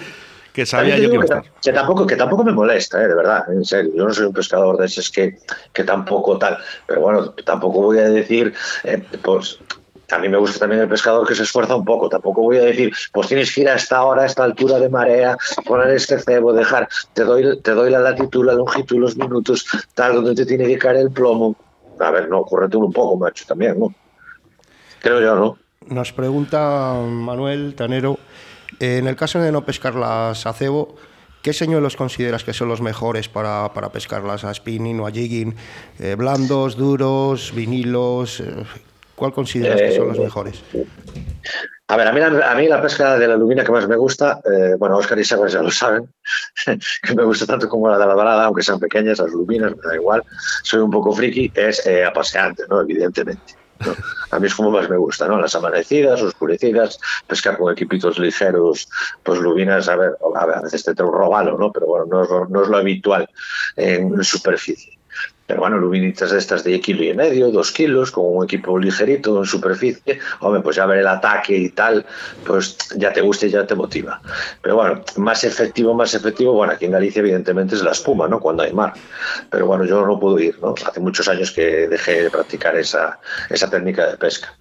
que, sabía También yo que digo iba a que, estar. que tampoco, que tampoco me molesta, eh, de verdad, en serio. Yo no soy un pescador de esos que, que tampoco tal. Pero bueno, tampoco voy a decir, eh, pues. A mí me gusta también el pescador que se esfuerza un poco. Tampoco voy a decir, pues tienes que ir a esta hora, a esta altura de marea, poner este cebo, dejar, te doy, te doy la latitud, la longitud, los minutos, tal, donde te tiene que caer el plomo. A ver, no, córrete un poco, macho, también, ¿no? Creo yo, ¿no? Nos pregunta Manuel Tanero, eh, en el caso de no pescarlas a cebo, ¿qué señuelos consideras que son los mejores para, para pescarlas a spinning o a jigging? Eh, ¿Blandos, duros, vinilos? eh, ¿Cuál consideras que son los Eh, mejores? A ver, a mí, la, a mí la pesca de la lubina que más me gusta, eh, bueno, Oscar y Sebas ya lo saben, que me gusta tanto como la de la dorada, aunque sean pequeñas, las lubinas, me da igual, soy un poco friki, es eh, apaseante, ¿no? Evidentemente. ¿no? A mí es como más me gusta, ¿no? Las amanecidas, oscurecidas, pescar con equipitos ligeros, pues lubinas, a ver, a, ver, a veces te trae un robalo, ¿no? Pero bueno, no es, lo- no es lo habitual en superficie. Pero bueno, lubinitas de estas de kilo y medio, dos kilos, con un equipo ligerito en superficie, hombre, pues ya ver el ataque y tal, pues ya te gusta y ya te motiva. Pero bueno, más efectivo, más efectivo, bueno, aquí en Galicia evidentemente es la espuma, ¿no? Cuando hay mar. Pero bueno, yo no puedo ir, ¿no? Hace muchos años que dejé de practicar esa, esa técnica de pesca.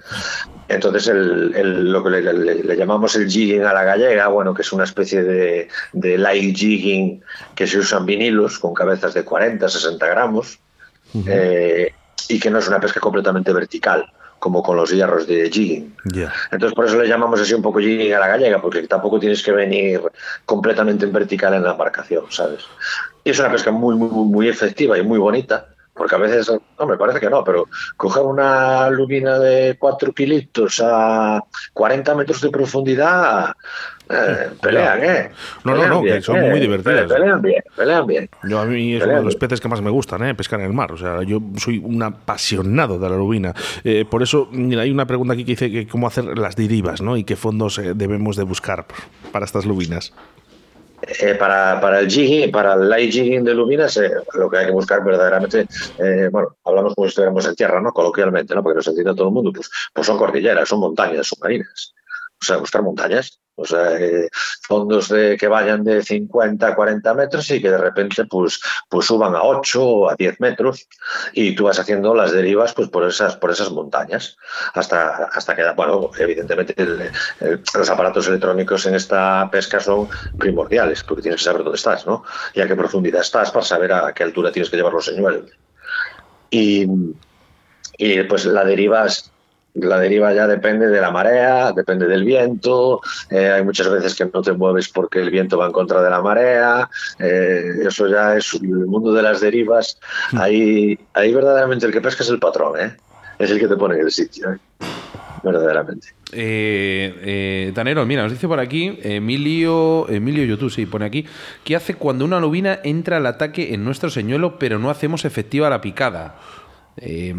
Entonces, el, el- lo que le, le- le llamamos el jigging a la gallega, bueno, que es una especie de, de light jigging que se usan vinilos con cabezas de 40, 60 gramos, eh, y que no es una pesca completamente vertical, como con los hierros de jigging. Ya. Entonces, por eso le llamamos así un poco jigging a la gallega, porque tampoco tienes que venir completamente en vertical en la embarcación, ¿sabes? Y es una pesca muy, muy, muy efectiva y muy bonita, porque a veces, no, me parece que no, pero coger una lubina de 4 kilitos a 40 metros de profundidad, eh, pelean, ¿eh? No, no, Pelean no, que bien, son eh, muy divertidas. Pelean bien, pelean bien. Yo a mí es uno de los peces que más me gustan, ¿eh? pescar en el mar. O sea, yo soy un apasionado de la lubina. Eh, por eso, mira, hay una pregunta aquí que dice que cómo hacer las derivas, ¿no? Y qué fondos eh, debemos de buscar para estas lubinas. Eh, para, para el jigging, para el light jigging de lubinas, eh, lo que hay que buscar verdaderamente, eh, bueno, hablamos como si estuviéramos en tierra, ¿no? Coloquialmente, ¿no? Porque nos entiende todo el mundo, pues, pues son cordilleras, son montañas submarinas. O sea, buscar montañas. Eh, fondos de, que vayan de 50 a 40 metros y que de repente pues, pues suban a 8 o a 10 metros y tú vas haciendo las derivas pues por esas, por esas montañas hasta, hasta que, bueno, evidentemente los aparatos electrónicos en esta pesca son primordiales porque tienes que saber dónde estás, ¿no? Y a qué profundidad estás para saber a qué altura tienes que llevar los señuelos. Y, y pues la deriva es- la deriva ya depende de la marea, depende del viento. eh, hay muchas veces que no te mueves porque el viento va en contra de la marea. eh, eso ya es el mundo de las derivas. Ahí, ahí verdaderamente el que pesca es el patrón, ¿eh? Es el que te pone en el sitio, ¿eh? verdaderamente. Tanero, mira, nos dice por aquí Emilio, Emilio YouTube, sí, pone aquí, ¿qué hace cuando una lubina entra al ataque en nuestro señuelo pero no hacemos efectiva la picada? Eh,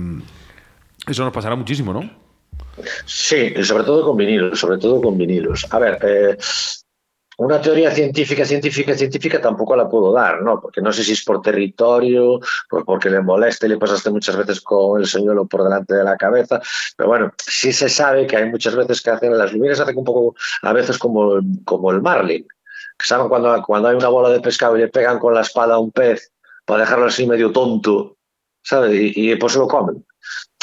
eso nos pasará muchísimo, ¿no? Sí, sobre todo con vinilos, sobre todo con vinilos. A ver, eh, una teoría científica, científica, científica tampoco la puedo dar, ¿no? Porque no sé si es por territorio, pues porque le molesta y le pasaste muchas veces con el señuelo por delante de la cabeza. Pero bueno, sí se sabe que hay muchas veces que hacen, las luminas hacen un poco, a veces como, como el marlin, que saben cuando, cuando hay una bola de pescado y le pegan con la espada a un pez para dejarlo así medio tonto, ¿sabes? Y, pues lo comen.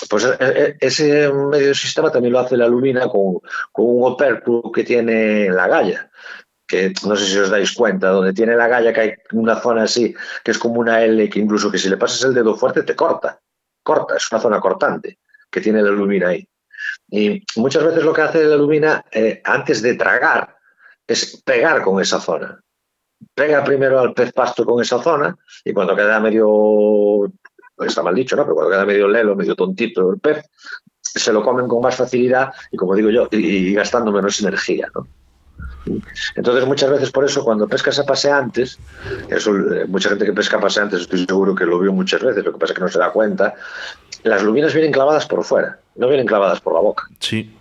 Pues e, e, ese medio sistema también lo hace la lumina con, un opérculo que tiene la galla que no sé si os dais cuenta, donde tiene la galla que hay una zona así, que es como una L, que incluso que si le pasas el dedo fuerte te corta, corta, es una zona cortante que tiene la lumina ahí. Y muchas veces lo que hace la lumina eh, antes de tragar es pegar con esa zona. Pega primero al pez pasto con esa zona y cuando queda medio, está mal dicho, ¿no? Pero cuando queda medio lelo, medio tontito el pez, se lo comen con más facilidad y como digo yo, y, gastando menos energía, ¿no? Entonces, muchas veces por eso, cuando pescas a paseantes, eso, eh, mucha gente que pesca a paseantes, estoy seguro que lo vio muchas veces, lo que pasa es que no se da cuenta, las lubinas vienen clavadas por fuera, no vienen clavadas por la boca. Sí.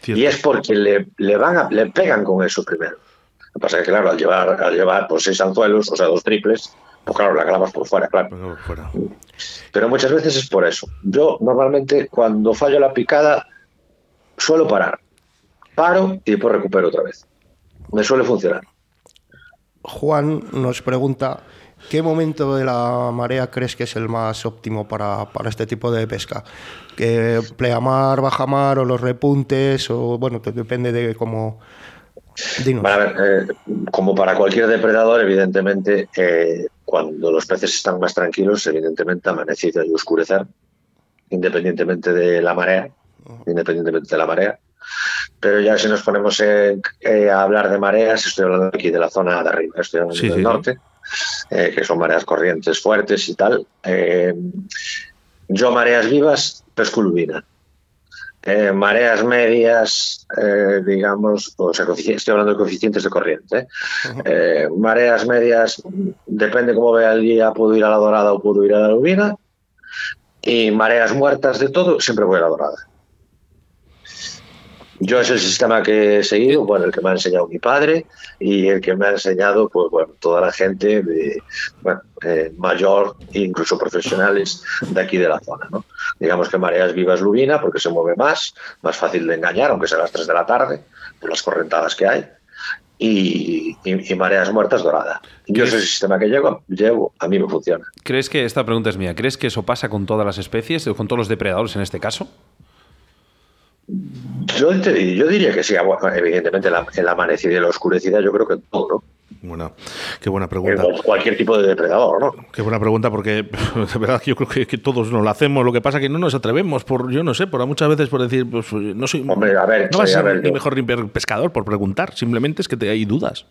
Cierto. Y es porque le, le, van a, le pegan con eso primero. Lo que pasa es que, claro, al llevar, al llevar pues, seis anzuelos, o sea, dos triples, pues claro, la clavas por fuera, claro. Por fuera. Pero muchas veces es por eso. Yo normalmente cuando fallo la picada suelo parar. Paro y después recupero otra vez me suele funcionar. Juan nos pregunta, ¿qué momento de la marea crees que es el más óptimo para, para este tipo de pesca? ¿Que pleamar, bajamar o los repuntes? O bueno, depende de cómo... Dinos. Bueno, a ver, eh, como para cualquier depredador, evidentemente, eh, cuando los peces están más tranquilos, evidentemente amanece y oscurecer, independientemente de la marea, independientemente de la marea. Pero ya si nos ponemos eh, eh, a hablar de mareas, estoy hablando aquí de la zona de arriba, estoy hablando sí, del sí. norte, eh, que son mareas corrientes fuertes y tal. Yo mareas vivas, pesco lubina. Eh, mareas medias, digamos, o sea, estoy hablando de coeficientes de corriente. -huh. mareas medias, depende cómo vea el día, puedo ir a la dorada o puedo ir a la lubina. Y mareas muertas de todo, siempre voy a la dorada. Yo es el sistema que he seguido, bueno, el que me ha enseñado mi padre y el que me ha enseñado, pues bueno, toda la gente de, bueno, eh, mayor, incluso profesionales de aquí de la zona, ¿no? Digamos que mareas vivas lubina porque se mueve más, más fácil de engañar, aunque sea a las 3 de la tarde, por las correntadas que hay. Y, y, y, mareas muertas dorada. Yo es el sistema que llevo, llevo, a mí me funciona. ¿Crees que, esta pregunta es mía, ¿crees que eso pasa con todas las especies, con todos los depredadores en este caso? Yo, yo, diría que sí, evidentemente la, en la amanecida y la oscurecida yo creo que todo, ¿no? Bueno, qué buena pregunta. Cualquier tipo de depredador, ¿no? Qué buena pregunta, porque de verdad yo creo que, que, todos nos lo hacemos. Lo que pasa es que no nos atrevemos, por yo no sé, por muchas veces por decir, pues no soy. Hombre, a ver, no vas a ser ni mejor ni pescador por preguntar, simplemente es que te hay dudas.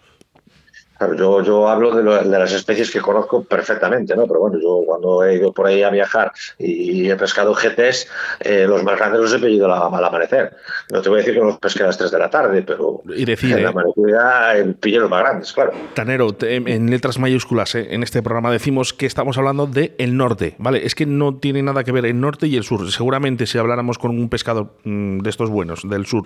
Yo, yo hablo de, lo, de, las especies que conozco perfectamente, ¿no? Pero bueno, yo cuando he ido por ahí a viajar y he pescado GTs, eh, los más grandes los he pedido al amanecer. No te voy a decir que los pesqué a las 3 de la tarde, pero y decir, en eh, la amanecida pillé los más grandes, claro. Tanero, en letras mayúsculas, eh, en este programa decimos que estamos hablando del el norte, ¿vale? Es que no tiene nada que ver el norte y el sur. Seguramente si habláramos con un pescador mmm, de estos buenos, del sur,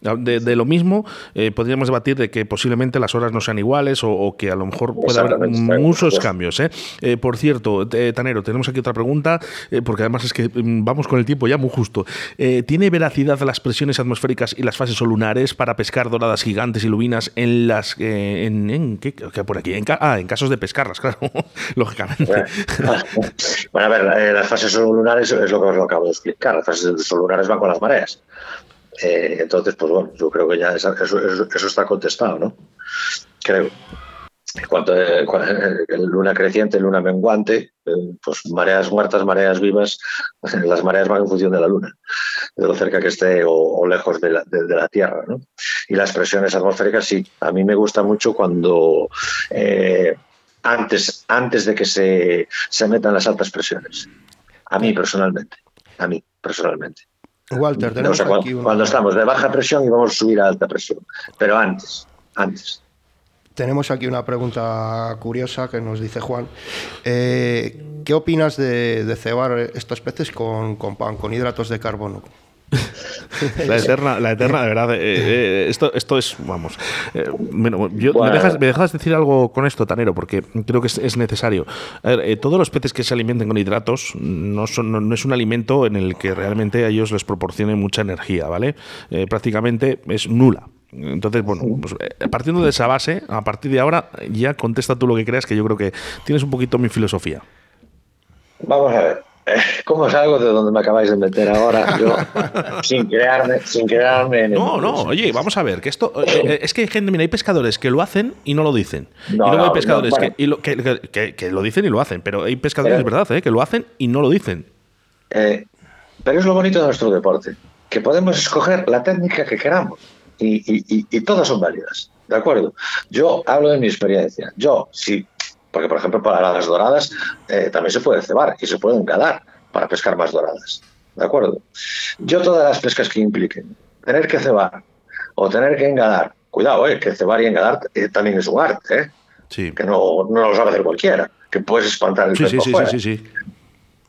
de, de lo mismo, eh, podríamos debatir de que posiblemente las horas no sean iguales o, o que a lo mejor puede haber muchos cambios. ¿eh? Eh, por cierto, Tanero, tenemos aquí otra pregunta, eh, porque además es que mm, vamos con el tiempo ya muy justo. Eh, ¿Tiene veracidad las presiones atmosféricas y las fases solunares para pescar doradas gigantes y lubinas en las... En, en, ¿qué, ¿qué, por aquí? En, ah, en casos de pescarlas, claro, lógicamente. Bueno, bueno, a ver, las fases solunares es lo que os acabo de explicar. Las fases solunares van con las mareas. Eh, entonces, pues bueno, yo creo que ya eso, eso, eso está contestado, ¿no? Creo. Cuanto, eh, luna creciente, luna menguante, eh, pues mareas muertas, mareas vivas, las mareas van en función de la luna, de lo cerca que esté o, o lejos de la, de, de la, Tierra. ¿no? Y las presiones atmosféricas, sí, a mí me gusta mucho cuando eh, antes, antes de que se, se metan las altas presiones. A mí personalmente, a mí personalmente. Walter, tenemos o sea, cuando, una... cuando estamos de baja presión y vamos a subir a alta presión, pero antes, antes. Tenemos aquí una pregunta curiosa que nos dice Juan. Eh, ¿Qué opinas de, de, cebar estos peces con, con pan, con hidratos de carbono? la eterna, la eterna, de verdad. Eh, eh, esto, esto es, vamos. Eh, ¿me, dejas, decir algo con esto, Tanero? Porque creo que es, necesario. todos los peces que se alimenten con hidratos no, son, no, es un alimento en el que realmente a ellos les proporcione mucha energía, ¿vale? prácticamente es nula. Entonces, bueno, pues, partiendo de esa base, a partir de ahora ya contesta tú lo que creas, que yo creo que tienes un poquito mi filosofía. Vamos a ver. ¿Cómo algo de donde me acabáis de meter ahora? Yo, sin crearme, sin crearme. no, no, oye, vamos a ver, que esto. Eh, eh, es que hay gente, mira, hay pescadores que lo hacen y no lo dicen. y luego hay pescadores que, lo, que, lo, dicen y lo hacen, pero hay pescadores, es verdad, ¿eh? que lo hacen y no lo dicen. pero es lo bonito de nuestro deporte, que podemos escoger la técnica que queramos y, y todas son válidas. ¿De acuerdo? Yo hablo de mi experiencia. Yo, si porque, por ejemplo, para las doradas eh, también se puede cebar y se puede engadar para pescar más doradas. ¿De acuerdo? Yo todas las pescas que impliquen tener que cebar o tener que engadar, cuidado, eh, que cebar y engadar eh, también es un arte, ¿eh? Sí. que no, no lo sabe hacer cualquiera, que puedes espantar el sí, pez sí, sí, sí,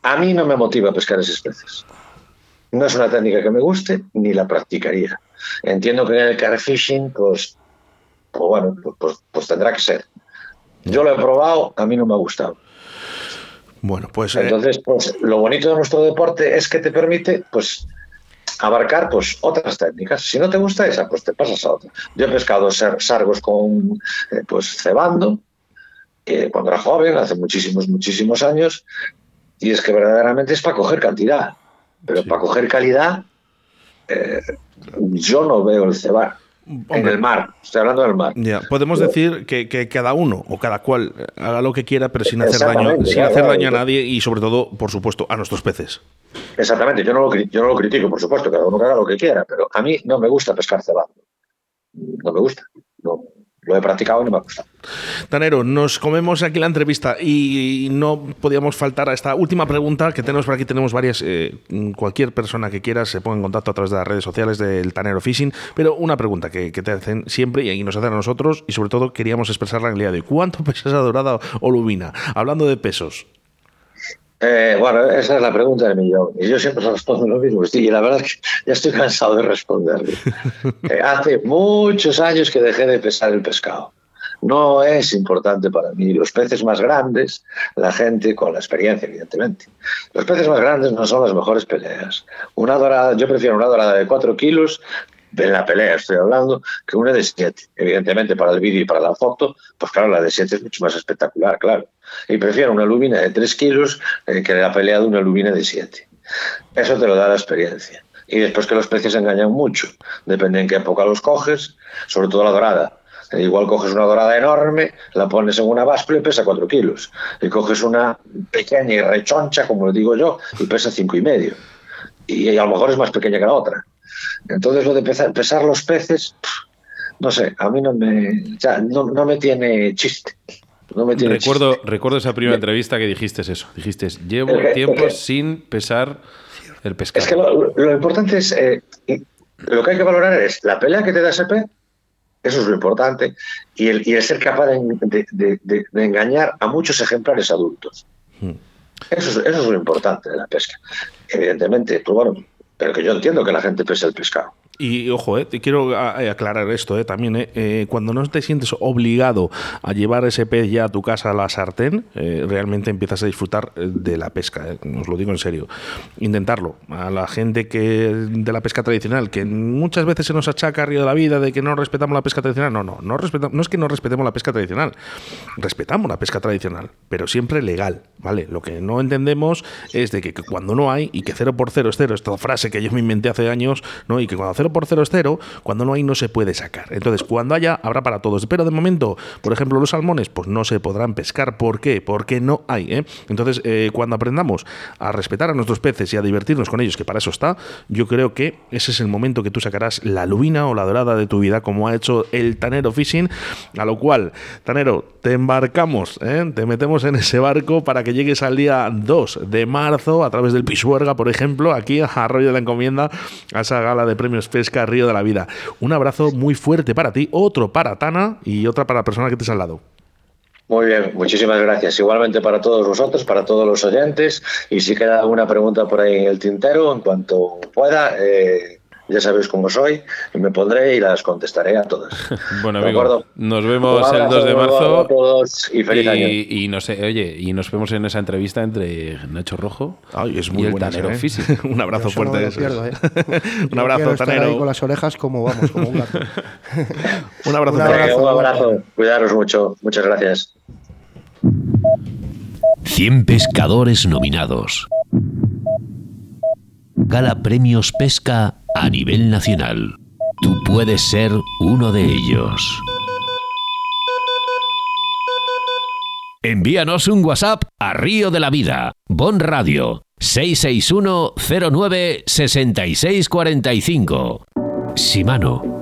A mí no me motiva pescar esas peces. No es una técnica que me guste ni la practicaría. Entiendo que en el car fishing, pues, pues bueno, pues, pues, pues tendrá que ser. Yo lo he probado, a mí no me ha gustado. Bueno, pues. Eh, Entonces, pues lo bonito de nuestro deporte es que te permite, pues, abarcar pues otras técnicas. Si no te gusta esa, pues te pasas a otra. Yo he pescado sargos con eh, pues cebando, que cuando era joven, hace muchísimos, muchísimos años, y es que verdaderamente es para coger cantidad, pero para coger calidad, eh, yo no veo el cebar en el mar, estoy hablando del mar. Ya, podemos decir que, cada uno o cada cual haga lo que quiera, pero sin hacer daño, sin hacer daño a nadie y sobre todo, por supuesto, a nuestros peces. Exactamente, yo no lo, yo no lo critico, por supuesto, cada uno haga lo que quiera, pero a mí no me gusta pescar cebando. No me gusta. No, lo he practicado y no me ha gustado. Tanero, nos comemos aquí la entrevista y no podíamos faltar a esta última pregunta que tenemos por aquí. Tenemos varias. Eh, cualquier persona que quiera se ponga en contacto a través de las redes sociales del Tanero Fishing. Pero una pregunta que, te hacen siempre y nos hacen a nosotros y sobre todo queríamos expresarla en el día de hoy. ¿Cuánto pesa esa dorada o? Hablando de pesos. Eh, bueno, esa es la pregunta del millón. Y yo siempre respondo lo mismo. Y la verdad es que ya estoy cansado de responderle. Eh, hace muchos años que dejé de pesar el pescado. No es importante para mí. Los peces más grandes, la gente con la experiencia, evidentemente. Los peces más grandes no son las mejores peleas. Una dorada, yo prefiero una dorada de 4 kilos en la pelea estoy hablando, que una de 7. Evidentemente, para el vídeo y para la foto, pues claro, la de 7 es mucho más espectacular, claro. Y prefiero una lubina de 3 kilos eh, que la pelea de una lubina de 7. Eso te lo da la experiencia. Y después que los precios engañan mucho. Depende en qué época los coges, sobre todo la dorada. Eh, igual coges una dorada enorme, la pones en una báscula y pesa 4 kilos. Y coges una pequeña y rechoncha, como lo digo yo, y pesa cinco y medio. Y a lo mejor es más pequeña que la otra. Entonces lo de pesar, los peces, no sé, a mí no me, no, me tiene chiste. No me tiene recuerdo, recuerdo esa primera entrevista que dijiste eso. Dijiste, llevo tiempo sin pesar el pescado. Es que lo, importante es, eh, lo que hay que valorar es la pelea que te da ese pez, eso es lo importante, y el, y el ser capaz de, engañar a muchos ejemplares adultos. Hmm. Eso, es, eso es lo importante de la pesca. Evidentemente, tú, bueno, pero que yo entiendo que la gente pese el pescado. Y ojo, eh, te quiero eh, aclarar esto eh, también. Eh, cuando no te sientes obligado a llevar ese pez ya a tu casa a la sartén, realmente empiezas a disfrutar de la pesca. os lo digo en serio. Intentarlo. A la gente que de la pesca tradicional, que muchas veces se nos achaca río de la vida de que no respetamos la pesca tradicional. No, no, no, respetamos, no es que no respetemos la pesca tradicional. Respetamos la pesca tradicional, pero siempre legal. ¿vale? Lo que no entendemos es de que, cuando no hay y que cero por cero es cero, esta frase que yo me inventé hace años, ¿no? y que cuando por cero es cero, cuando no hay no se puede sacar. Entonces, cuando haya, habrá para todos. Pero de momento, por ejemplo, los salmones, pues no se podrán pescar. ¿Por qué? Porque no hay. ¿eh? Entonces, eh, cuando aprendamos a respetar a nuestros peces y a divertirnos con ellos, que para eso está, yo creo que ese es el momento que tú sacarás la lubina o la dorada de tu vida, como ha hecho el Tanero Fishing, a lo cual, Tanero, te embarcamos, ¿eh? te metemos en ese barco para que llegues al día 2 de marzo a través del Pisuerga, por ejemplo, aquí a Arroyo de la Encomienda, a esa gala de premios Pesca Río de la Vida. Un abrazo muy fuerte para ti, otro para Tana y otra para la persona que te al lado. Muy bien, muchísimas gracias. Igualmente para todos vosotros, para todos los oyentes. Y si queda alguna pregunta por ahí en el tintero, en cuanto pueda, eh, ya sabéis cómo soy, me pondré y las contestaré a todas. bueno, amigo, nos vemos el 2 de marzo. A todos y feliz y, año. Y no sé, oye, y nos vemos en esa entrevista entre Nacho Rojo Ay, es muy y el tanero ¿eh? físico. Un abrazo Yo no fuerte. eso. pierdo, ¿eh? Un Yo abrazo, ahí Tanero. con las orejas como vamos, como un gato. Un abrazo. Un abrazo. abrazo. Cuidaros mucho. Muchas gracias. 100 pescadores nominados. Gala Premios Pesca a nivel nacional. Tú puedes ser uno de ellos. Envíanos un WhatsApp a Río de la Vida, Bon Radio, 661 09 6645. Shimano,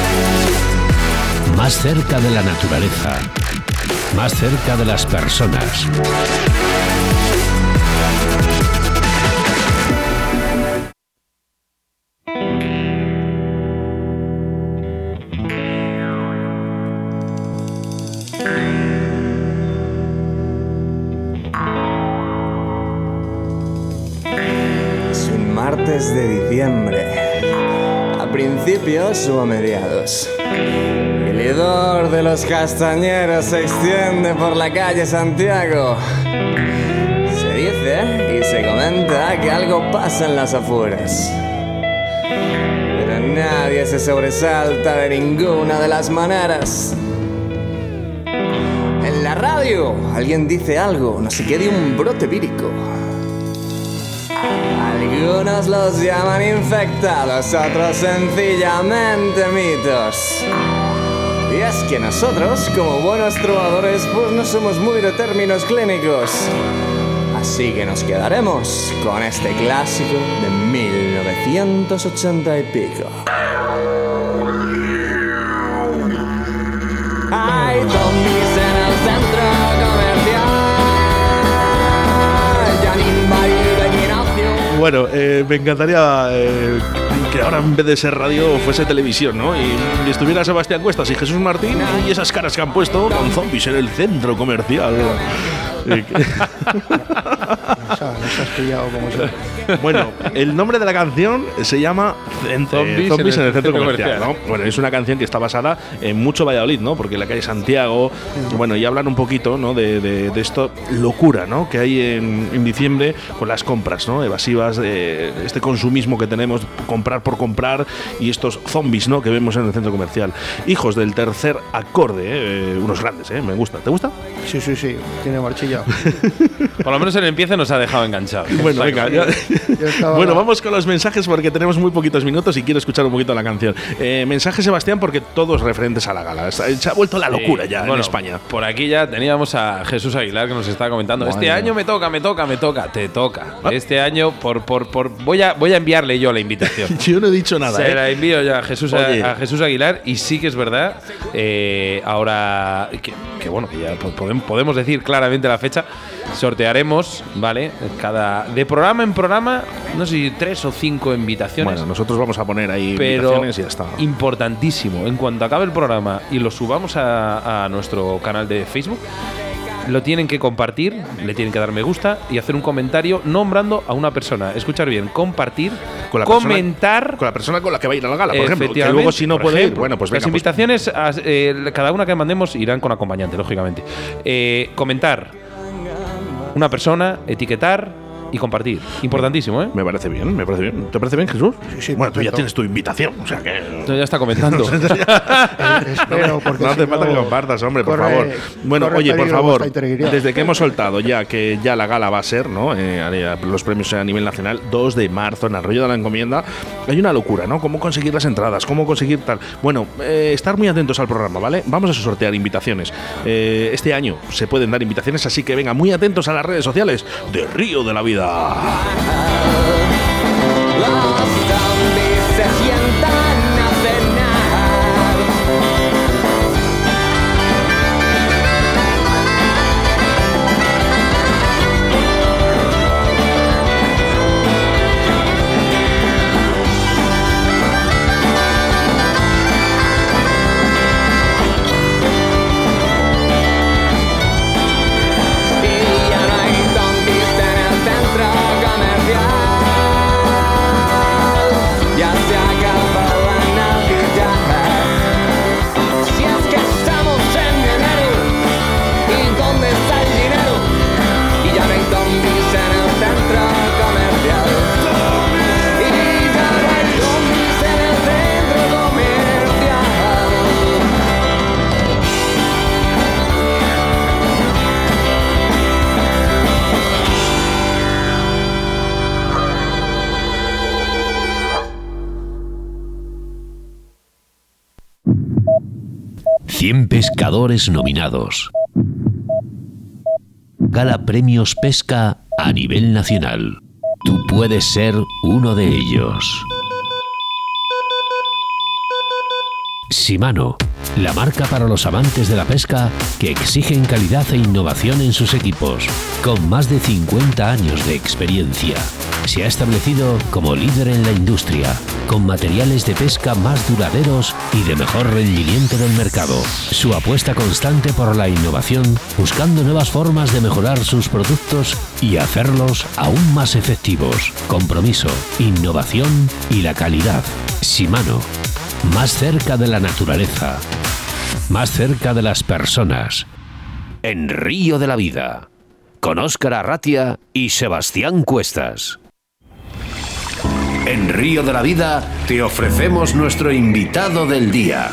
Más cerca de la naturaleza. Más cerca de las personas. Principios o a mediados. El hedor de los castañeros se extiende por la calle Santiago. Se dice y se comenta que algo pasa en las afueras. Pero nadie se sobresalta de ninguna de las maneras. En la radio alguien dice algo, no sé qué, de un brote vírico. Algunos los llaman infectados, otros sencillamente mitos. Y es que nosotros, como buenos trovadores, pues no somos muy de términos clínicos. Así que nos quedaremos con este clásico de 1980 y pico. Bueno, eh, me encantaría eh, que ahora en vez de ser radio fuese televisión, ¿no? Y, y estuviera Sebastián Cuestas y Jesús Martín y esas caras que han puesto con zombies en el centro comercial. Eh, has pillado como yo. bueno, el nombre de la canción se llama eh, Zombies en el centro centro comercial. comercial. ¿no? Bueno, es una canción que está basada en mucho Valladolid, ¿no? Porque la calle Santiago, bueno, y hablan un poquito, ¿no? De, de, de esto locura, ¿no? Que hay en, en diciembre con las compras, ¿no? Evasivas, este consumismo que tenemos, comprar por comprar y estos zombies, ¿no? Que vemos en el centro comercial. Hijos del tercer acorde, ¿eh? unos grandes, ¿eh? Me gusta. ¿Te gusta? Sí, sí, sí, tiene marchilla. Por lo menos el empiece nos ha dejado Bueno, venga, ya- Yo estaba- bueno, vamos con los mensajes porque tenemos muy poquitos minutos y quiero escuchar un poquito la canción. Eh, mensaje, Sebastián, porque todos referentes a la gala. Se ha vuelto la locura Sí, ya en bueno, España. Por aquí ya teníamos a Jesús Aguilar que nos estaba comentando. Madre este año me toca, me toca, me toca. Te toca. Ah. Este año, por, por, por, voy, a, voy a enviarle yo la invitación. Yo no he dicho nada. Se ¿eh? la envío yo a Jesús, a, a Jesús Aguilar y sí que es verdad. eh, ahora que, que bueno, que ya po- podem- podemos decir claramente la fecha. Sortearemos, ¿vale? Cada de programa en programa, no sé si tres o cinco invitaciones. Bueno, nosotros vamos a poner ahí pero invitaciones y ya está. importantísimo. En cuanto acabe el programa y lo subamos a, a nuestro canal de Facebook, lo tienen que compartir, le tienen que dar me gusta y hacer un comentario nombrando a una persona. Escuchar bien, compartir, Con la persona- comentar. Con la persona con la que va a ir a la gala, por ejemplo. Que luego si no puede ir, bueno, pues Las pues- invitaciones, a- eh, cada una que mandemos irán con acompañante, lógicamente. Eh, comentar una persona, etiquetar y compartir. Importantísimo, ¿eh? Me parece bien, me parece bien. ¿Te parece bien, Jesús? Sí, sí, bueno, tú ya tienes tu invitación, o sea que. Ya está comentando. Eh, espero, porque no si hace falta que compartas, hombre, por favor. Bueno, oye, por favor, desde que hemos soltado ya que ya la gala va a ser, ¿no? Eh, los premios a nivel nacional, 2 de marzo, en Arroyo de la Encomienda, hay una locura, ¿no? ¿Cómo conseguir las entradas? ¿Cómo conseguir tal? Bueno, eh, estar muy atentos al programa, ¿vale? Vamos a sortear invitaciones. Eh, este año se pueden dar invitaciones, así que venga, muy atentos a las redes sociales de Río de la Vida. Los pescadores nominados. Gala Premios Pesca a nivel nacional. Tú puedes ser uno de ellos. Shimano, la marca para los amantes de la pesca que exigen calidad e innovación en sus equipos, con más de 50 años de experiencia. Se ha establecido como líder en la industria, con materiales de pesca más duraderos y de mejor rendimiento del mercado. Su apuesta constante por la innovación, buscando nuevas formas de mejorar sus productos y hacerlos aún más efectivos. Compromiso, innovación y la calidad. Shimano, más cerca de la naturaleza, más cerca de las personas. En Río de la Vida, con Óscar Arratia y Sebastián Cuestas. En Río de la Vida te ofrecemos nuestro invitado del día.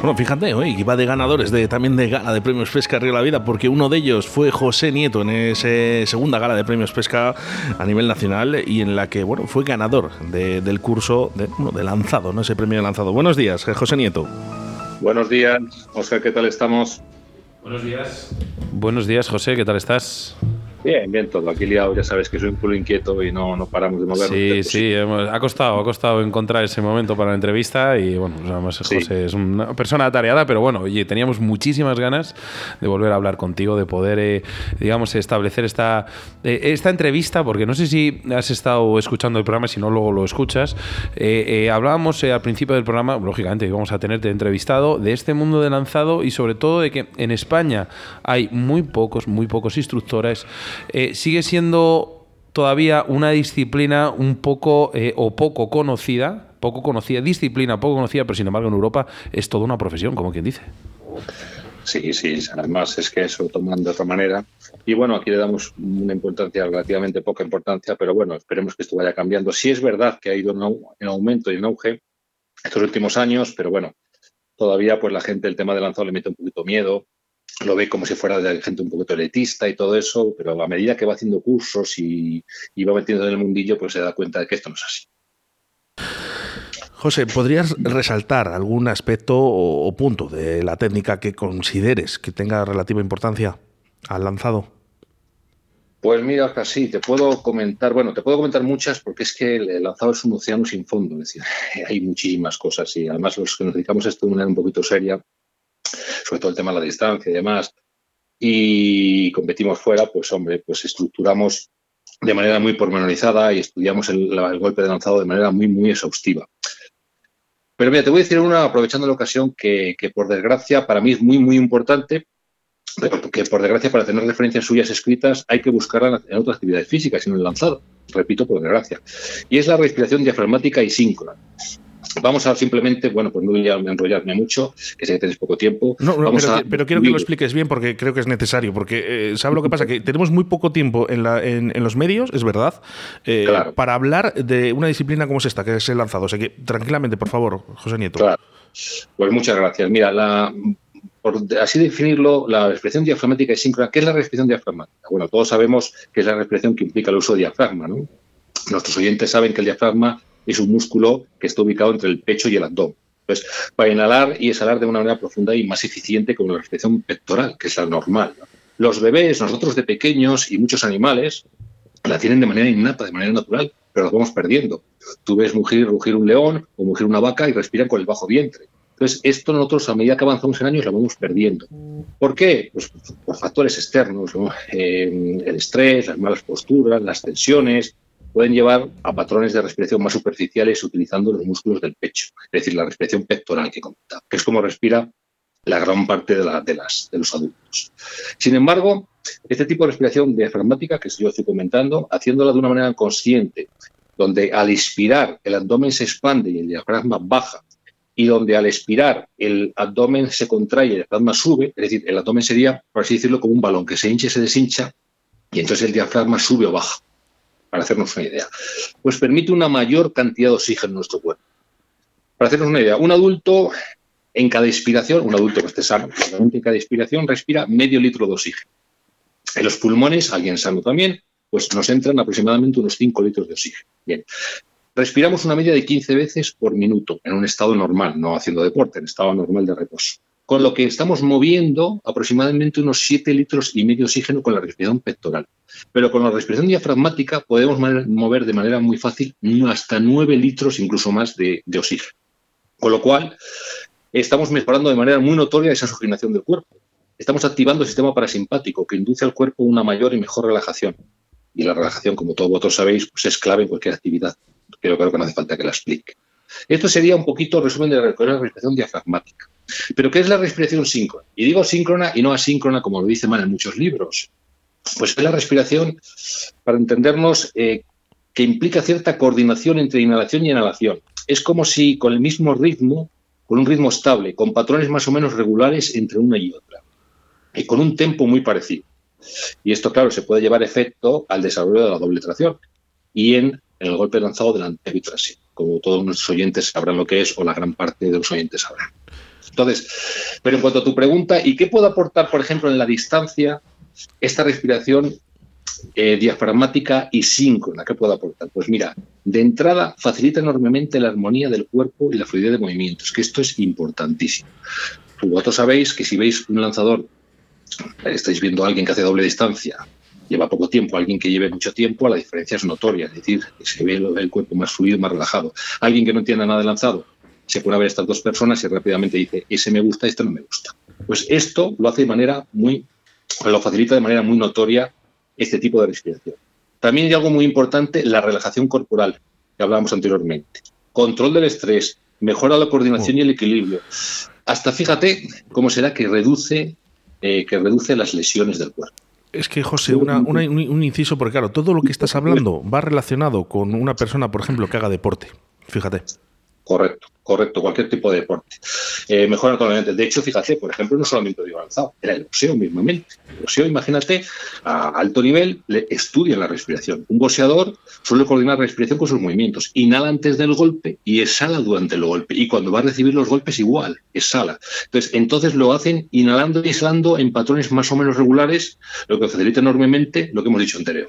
Bueno, fíjate, hoy iba de ganadores de, también de gala de premios Pesca Río de la Vida, porque uno de ellos fue José Nieto en esa segunda gala de premios Pesca a nivel nacional y en la que bueno fue ganador de- del curso de, bueno, de lanzado, ¿no? ese premio de lanzado. Buenos días, eh, José Nieto. Buenos días, Oscar, ¿qué tal estamos? Buenos días. Buenos días, José, ¿qué tal estás? Bien, bien todo. Aquí liado, ya sabes que soy un culo inquieto y no, no paramos de movernos. Sí, sí, hemos- ha costado, ha costado encontrar ese momento para la entrevista y bueno, además Sí. José es una persona atareada, pero bueno, oye, teníamos muchísimas ganas de volver a hablar contigo, de poder, eh, digamos, establecer esta, eh, esta entrevista, porque no sé si has estado escuchando el programa, si no luego lo escuchas. Eh, eh, hablábamos eh, al principio del programa, lógicamente íbamos a tenerte entrevistado, de este mundo de lanzado y sobre todo de que en España hay muy pocos, muy pocos instructores. Eh, sigue siendo todavía una disciplina un poco eh, o poco conocida, poco conocida, disciplina poco conocida, pero sin embargo en Europa es toda una profesión, como quien dice. Sí, sí, además es que eso toman de otra manera. Y bueno, aquí le damos una importancia, relativamente poca importancia, pero bueno, esperemos que esto vaya cambiando. Sí es verdad que ha ido en au- en aumento y en auge estos últimos años, pero bueno, todavía pues la gente el tema del lanzado le mete un poquito miedo, lo ve como si fuera de gente un poquito elitista y todo eso, pero a medida que va haciendo cursos y, y va metiendo en el mundillo, pues se da cuenta de que esto no es así. José, ¿podrías resaltar algún aspecto o, o punto de la técnica que consideres que tenga relativa importancia al lanzado? Pues mira, casi te puedo comentar, bueno, te puedo comentar muchas porque es que el lanzado es un océano sin fondo, es decir, hay muchísimas cosas y además los que nos dedicamos a esto de manera un poquito seria, sobre todo el tema de la distancia y demás, y competimos fuera, pues hombre, pues estructuramos de manera muy pormenorizada y estudiamos el, el golpe de lanzado de manera muy, muy exhaustiva. Pero mira, te voy a decir una, aprovechando la ocasión, que, que por desgracia para mí es muy, muy importante, pero que por desgracia para tener referencias suyas escritas hay que buscarla en otras actividades físicas, sino en el lanzado. Repito, por desgracia. Y es la respiración diafragmática y síncrona. Vamos a simplemente, bueno, pues no voy a enrollarme mucho, que sé que tenéis poco tiempo. No, Vamos pero, a pero quiero que lo expliques bien porque creo que es necesario. Porque, eh, ¿sabes lo que pasa? Que tenemos muy poco tiempo en, la, en, en los medios, es verdad, eh, Claro. para hablar de una disciplina como es esta, que es el lanzado. O sea que, tranquilamente, por favor, José Nieto. Claro. Pues muchas gracias. Mira, la, por así definirlo, la respiración diafragmática y síncrona, ¿qué es la respiración diafragmática? Bueno, todos sabemos que es la respiración que implica el uso de diafragma, ¿no? Nuestros oyentes saben que el diafragma es un músculo que está ubicado entre el pecho y el abdomen. Entonces, para inhalar y exhalar de una manera profunda y más eficiente con la respiración pectoral, que es la normal. ¿no? Los bebés, nosotros de pequeños y muchos animales la tienen de manera innata, de manera natural, pero la vamos perdiendo. Tú ves mugir, rugir un león o mugir una vaca y respiran con el bajo vientre. Entonces, esto nosotros a medida que avanzamos en años lo vamos perdiendo. ¿Por qué? Pues por factores externos, ¿no? Eh, el estrés, las malas posturas, las tensiones, pueden llevar a patrones de respiración más superficiales utilizando los músculos del pecho, es decir, la respiración pectoral que comentaba, que es como respira la gran parte de, los adultos. Sin embargo, este tipo de respiración diafragmática que yo estoy comentando, haciéndola de una manera consciente, donde al inspirar el abdomen se expande y el diafragma baja, y donde al expirar el abdomen se contrae y el diafragma sube, es decir, el abdomen sería, por así decirlo, como un balón que se hincha y se deshincha, y entonces el diafragma sube o baja, para hacernos una idea. Pues permite una mayor cantidad de oxígeno en nuestro cuerpo. Para hacernos una idea, un adulto en cada inspiración, un adulto que esté sano, en cada inspiración respira medio litro de oxígeno. En los pulmones, alguien sano también, pues nos entran aproximadamente unos 5 litros de oxígeno. Bien. Respiramos una media de 15 veces por minuto en un estado normal, no haciendo deporte, en estado normal de reposo. Con lo que estamos moviendo aproximadamente unos 7 litros y medio de oxígeno con la respiración pectoral. Pero con la respiración diafragmática podemos mover de manera muy fácil hasta 9 litros, incluso más, de, oxígeno. Con lo cual, estamos mejorando de manera muy notoria esa oxigenación del cuerpo. Estamos activando el sistema parasimpático que induce al cuerpo una mayor y mejor relajación. Y la relajación, como todos vosotros sabéis, pues es clave en cualquier actividad. Pero creo que no hace falta que la explique. Esto sería un poquito resumen de la respiración diafragmática. Pero ¿qué es la respiración síncrona? Y digo síncrona y no asíncrona, como lo dice mal en muchos libros. Pues es la respiración, para entendernos, eh, que implica cierta coordinación entre inhalación y inhalación. Es como si con el mismo ritmo, con un ritmo estable, con patrones más o menos regulares entre una y otra, y con un tempo muy parecido. Y esto, claro, se puede llevar efecto al desarrollo de la doble tracción y en, el golpe lanzado del anterior y trasero, como todos nuestros oyentes sabrán lo que es, o la gran parte de los oyentes sabrán. Entonces, pero en cuanto a tu pregunta, ¿y qué puedo aportar, por ejemplo, en la distancia esta respiración eh, diafragmática y síncrona? ¿Qué puedo aportar? Pues mira, de entrada facilita enormemente la armonía del cuerpo y la fluidez de movimientos, que esto es importantísimo. Vosotros sabéis que si veis un lanzador, estáis viendo a alguien que hace doble distancia, lleva poco tiempo, alguien que lleve mucho tiempo, la diferencia es notoria, es decir, se ve el, el cuerpo más fluido, más relajado. Alguien que no entienda nada de lanzado, se pone a ver estas dos personas y rápidamente dice, ese me gusta, este no me gusta. Pues esto lo hace de manera muy, lo facilita de manera muy notoria este tipo de respiración. También hay algo muy importante, la relajación corporal, que hablábamos anteriormente. Control del estrés, mejora la coordinación y el equilibrio. Hasta fíjate cómo será que reduce, eh, que reduce las lesiones del cuerpo. Es que, José, una- una- un, un inciso, porque claro, todo lo que estás hablando va relacionado con una persona, por ejemplo, que haga deporte. Fíjate. Correcto, correcto, cualquier tipo de deporte. Eh, mejora notablemente. De hecho, fíjate, por ejemplo, no solamente el avanzado, era el boxeo mismamente. El boxeo, imagínate, a alto nivel le estudia la respiración. Un boxeador suele coordinar la respiración con sus movimientos. Inhala antes del golpe y exhala durante el golpe. Y cuando va a recibir los golpes, igual, exhala. Entonces, entonces lo hacen inhalando y exhalando en patrones más o menos regulares, lo que facilita enormemente lo que hemos dicho anterior.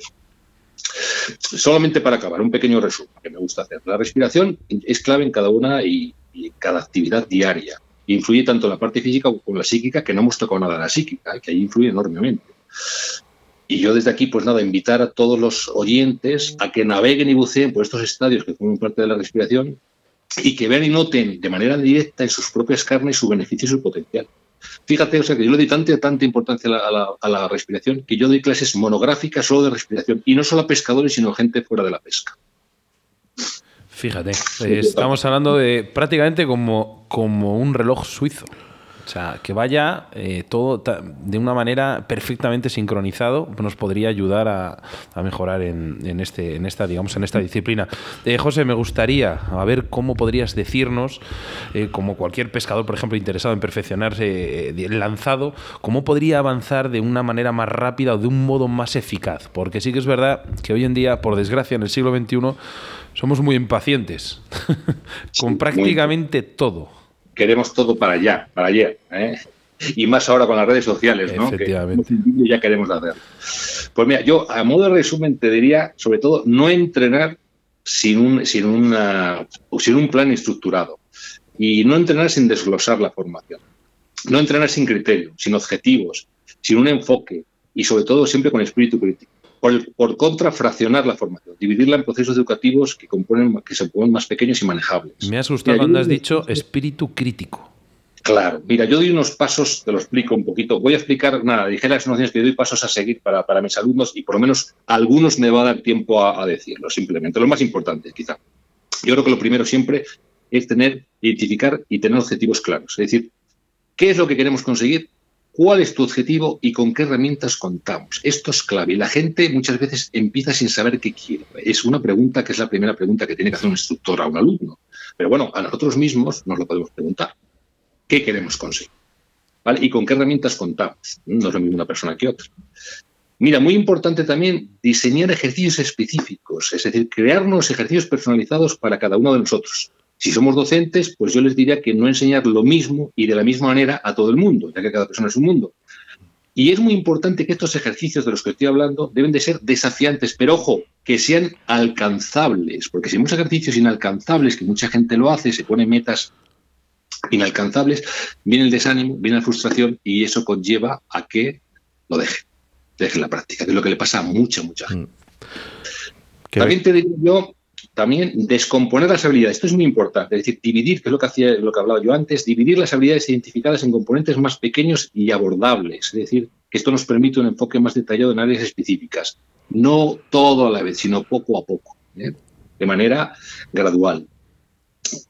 Solamente para acabar, un pequeño resumen que me gusta hacer. La respiración es clave en cada una y, en cada actividad diaria. Influye tanto en la parte física como la psíquica, que no hemos tocado nada de la psíquica, ¿eh? que ahí influye enormemente. Y yo desde aquí, pues nada, invitar a todos los oyentes a que naveguen y buceen por estos estadios que forman parte de la respiración y que vean y noten de manera directa en sus propias carnes su beneficio y su potencial. Fíjate, o sea, que yo le doy tanta, tanta importancia a la, a, la, a la, respiración que yo doy clases monográficas solo de respiración y no solo a pescadores, sino a gente fuera de la pesca. Fíjate, estamos hablando de prácticamente como, como un reloj suizo. O sea, que vaya eh, todo de una manera perfectamente sincronizado nos podría ayudar a, mejorar en, este, en esta, digamos, en esta disciplina. Eh, José, me gustaría a ver cómo podrías decirnos, eh, como cualquier pescador, por ejemplo, interesado en perfeccionarse el lanzado, cómo podría avanzar de una manera más rápida o de un modo más eficaz. Porque sí que es verdad que hoy en día, por desgracia, en el siglo XXI, somos muy impacientes con prácticamente todo queremos todo para allá, para ayer. ¿eh? Y más ahora con las redes sociales, ¿no? Efectivamente. Que ya queremos hacer. Pues mira, yo a modo de resumen te diría, sobre todo, no entrenar sin un, sin, una, sin un plan estructurado y no entrenar sin desglosar la formación. No entrenar sin criterio, sin objetivos, sin un enfoque y sobre todo siempre con espíritu crítico. Por, contra, fraccionar la formación, dividirla en procesos educativos que, componen, que se ponen más pequeños y manejables. Me has gustado cuando has dicho espíritu crítico. Claro, mira, yo doy unos pasos, te lo explico un poquito. Voy a explicar, nada, dije las nociones que doy pasos a seguir para, para, mis alumnos y por lo menos algunos me va a dar tiempo a, a decirlo, simplemente. Lo más importante, quizá. Yo creo que lo primero siempre es tener, identificar y tener objetivos claros. Es decir, ¿qué es lo que queremos conseguir? ¿Cuál es tu objetivo y con qué herramientas contamos? Esto es clave. La gente muchas veces empieza sin saber qué quiere. Es una pregunta que es la primera pregunta que tiene que hacer un instructor a un alumno. Pero bueno, a nosotros mismos nos lo podemos preguntar. ¿Qué queremos conseguir? ¿Vale? ¿Y con qué herramientas contamos? No es lo mismo una persona que otra. Mira, muy importante también diseñar ejercicios específicos, es decir, crearnos ejercicios personalizados para cada uno de nosotros. Si somos docentes, pues yo les diría que no enseñar lo mismo y de la misma manera a todo el mundo, ya que cada persona es un mundo. Y es muy importante que estos ejercicios de los que estoy hablando deben de ser desafiantes, pero ojo, que sean alcanzables, porque si hay muchos ejercicios inalcanzables, que mucha gente lo hace, se pone metas inalcanzables, viene el desánimo, viene la frustración y eso conlleva a que lo deje, deje la práctica, que es lo que le pasa a mucha, mucha gente. Mm. También te digo yo también descomponer las habilidades. Esto es muy importante. Es decir, dividir, que es lo que hacía, lo que hablaba yo antes, dividir las habilidades identificadas en componentes más pequeños y abordables. Es decir, que esto nos permite un enfoque más detallado en áreas específicas. No todo a la vez, sino poco a poco, ¿eh? de manera gradual.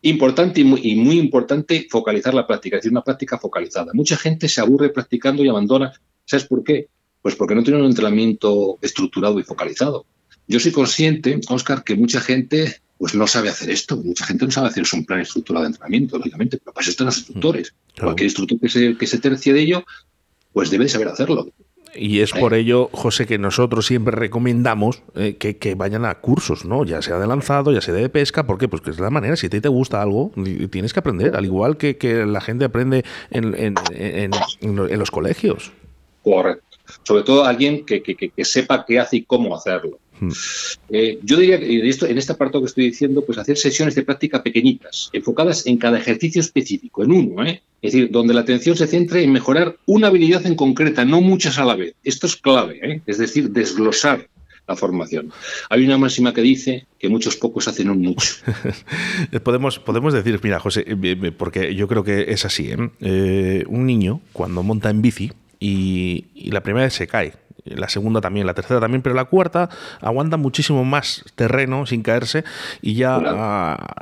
Importante y muy, y muy, importante focalizar la práctica, es decir, una práctica focalizada. Mucha gente se aburre practicando y abandona. ¿Sabes por qué? Pues porque no tiene un entrenamiento estructurado y focalizado. Yo soy consciente, Oscar, que mucha gente pues no sabe hacer esto. Mucha gente no sabe hacer un plan estructurado de entrenamiento, lógicamente, pero para eso están los instructores. Cualquier instructor que se, que se tercie de ello, pues debe saber hacerlo. Y es por ello, José, que nosotros siempre recomendamos eh, que, vayan a cursos, ¿no? Ya sea de lanzado, ya sea de pesca, ¿por qué? Pues que es la manera, si a ti te gusta algo, tienes que aprender, al igual que, que la gente aprende en, en, en, en, los colegios. Correcto. Sobre todo alguien que, que sepa qué hace y cómo hacerlo. Hmm. Eh, yo diría que esto, en este apartado que estoy diciendo, pues hacer sesiones de práctica pequeñitas, enfocadas en cada ejercicio específico, en uno, ¿eh? es decir, donde la atención se centre en mejorar una habilidad en concreta, no muchas a la vez. Esto es clave, ¿eh? es decir, desglosar la formación. Hay una máxima que dice que muchos pocos hacen un mucho. podemos, podemos decir, mira, José, porque yo creo que es así, un niño cuando monta en bici y, y la primera vez se cae, la segunda también, la tercera también, pero la cuarta aguanta muchísimo más terreno sin caerse y ya,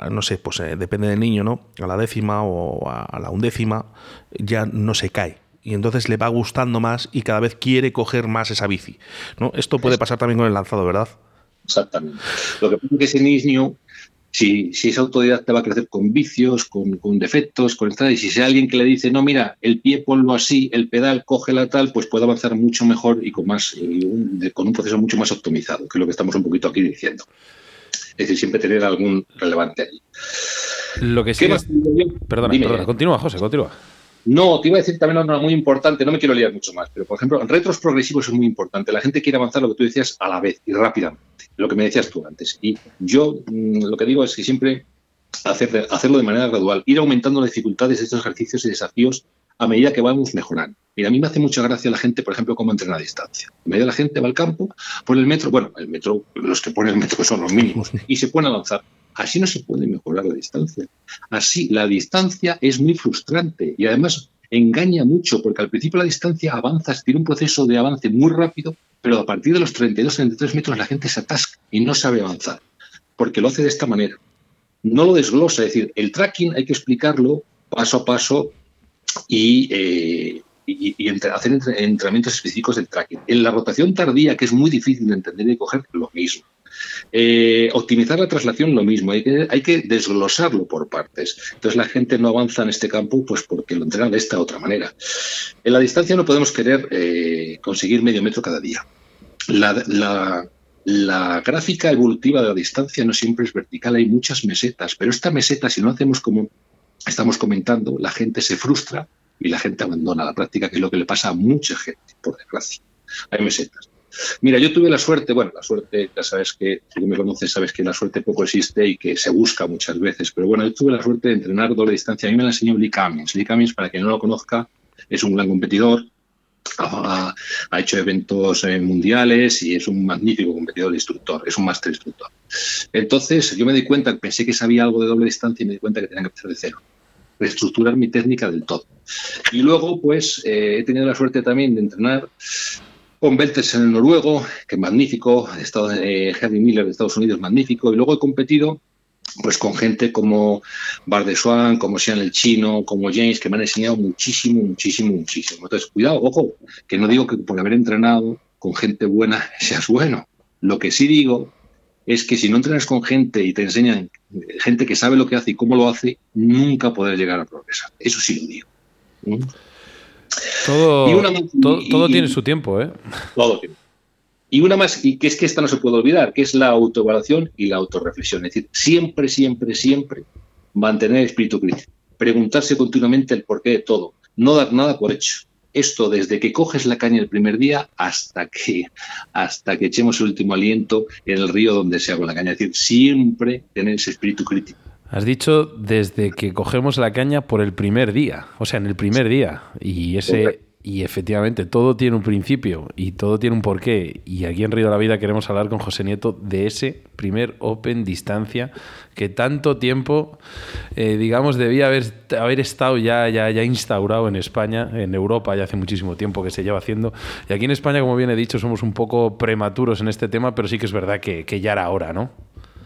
no sé, pues eh, depende del niño, ¿no? A la décima o a, la undécima ya no se cae y entonces le va gustando más y cada vez quiere coger más esa bici. ¿no? Esto puede pasar también con el lanzado, ¿verdad? Exactamente. Lo que pasa es que ese niño si, si esa autodidacta va a crecer con vicios, con, defectos, con y si sea alguien que le dice, no, mira, el pie ponlo así, el pedal cógela tal, pues puede avanzar mucho mejor y con, más, con un proceso mucho más optimizado, que es lo que estamos un poquito aquí diciendo. Es decir, siempre tener algún relevante ahí. Lo que sí. Perdona, perdona, continúa, José, continúa. No, te iba a decir también una muy importante, no me quiero liar mucho más, pero por ejemplo, retros progresivos es muy importante. La gente quiere avanzar lo que tú decías a la vez y rápidamente, lo que me decías tú antes. Y yo mm, lo que digo es que siempre hacer, hacerlo de manera gradual, ir aumentando las dificultades de estos ejercicios y desafíos a medida que vamos mejorando. Mira, a mí me hace mucha gracia la gente, por ejemplo, cómo entrena a distancia. En medio de la gente va al campo, pone el metro, bueno, el metro, los que ponen el metro son los mínimos, y se pone a lanzar. Así no se puede mejorar la distancia. Así, la distancia es muy frustrante y además engaña mucho, porque al principio la distancia avanza, tiene un proceso de avance muy rápido, pero a partir de los 32, 33 metros la gente se atasca y no sabe avanzar, porque lo hace de esta manera. No lo desglosa, es decir, el tracking hay que explicarlo paso a paso y, eh, hacer entrenamientos específicos del tracking. En la rotación tardía, que es muy difícil de entender y coger, lo mismo. Eh, optimizar la traslación, lo mismo. Hay que, hay que desglosarlo por partes. Entonces la gente no avanza en este campo pues porque lo entrenan de esta otra manera. En la distancia no podemos querer eh, conseguir medio metro cada día. La, gráfica evolutiva de la distancia no siempre es vertical, hay muchas mesetas, pero esta meseta, si no hacemos como estamos comentando, la gente se frustra y la gente abandona la práctica, que es lo que le pasa a mucha gente, por desgracia. Hay mesetas. Mira, yo tuve la suerte, bueno, la suerte, ya sabes que, si me conoces, sabes que la suerte poco existe y que se busca muchas veces, pero bueno, yo tuve la suerte de entrenar doble distancia. A mí me la enseñó Lee Cummings. Lee Cummings, para quien no lo conozca, es un gran competidor, ha, hecho eventos mundiales y es un magnífico competidor de instructor, es un máster instructor. Entonces, yo me di cuenta, pensé que sabía algo de doble distancia y me di cuenta que tenía que empezar de cero reestructurar mi técnica del todo. Y luego, pues, eh, he tenido la suerte también de entrenar con Beltes en el noruego, que es magnífico, estado, eh, Henry Miller de Estados Unidos, magnífico, y luego he competido pues con gente como Bar de Swan, como Sean el Chino, como James, que me han enseñado muchísimo, muchísimo, muchísimo. Entonces, cuidado, ojo, que no digo que por haber entrenado con gente buena seas bueno. Lo que sí digo es que si no entrenas con gente y te enseñan gente que sabe lo que hace y cómo lo hace, nunca podrás llegar a progresar. Eso sí lo digo. ¿Mm? Todo, todo, tiene su tiempo, ¿eh? Todo tiene. Y una más, y que es que esta no se puede olvidar, que es la autoevaluación y la autorreflexión. Es decir, siempre, siempre, siempre mantener el espíritu crítico. Preguntarse continuamente el porqué de todo. No dar nada por hecho. Esto desde que coges la caña el primer día hasta que, hasta que echemos el último aliento en el río donde se haga la caña. Es decir, siempre tener ese espíritu crítico. Has dicho desde que cogemos la caña por el primer día, o sea, en el primer día. Y ese y efectivamente todo tiene un principio y todo tiene un porqué. Y aquí en Río de la Vida queremos hablar con José Nieto de ese primer Open distancia que tanto tiempo, eh, digamos, debía haber, haber estado ya, ya, ya instaurado en España, en Europa ya hace muchísimo tiempo que se lleva haciendo. Y aquí en España, como bien he dicho, somos un poco prematuros en este tema, pero sí que es verdad que, que ya era hora, ¿no?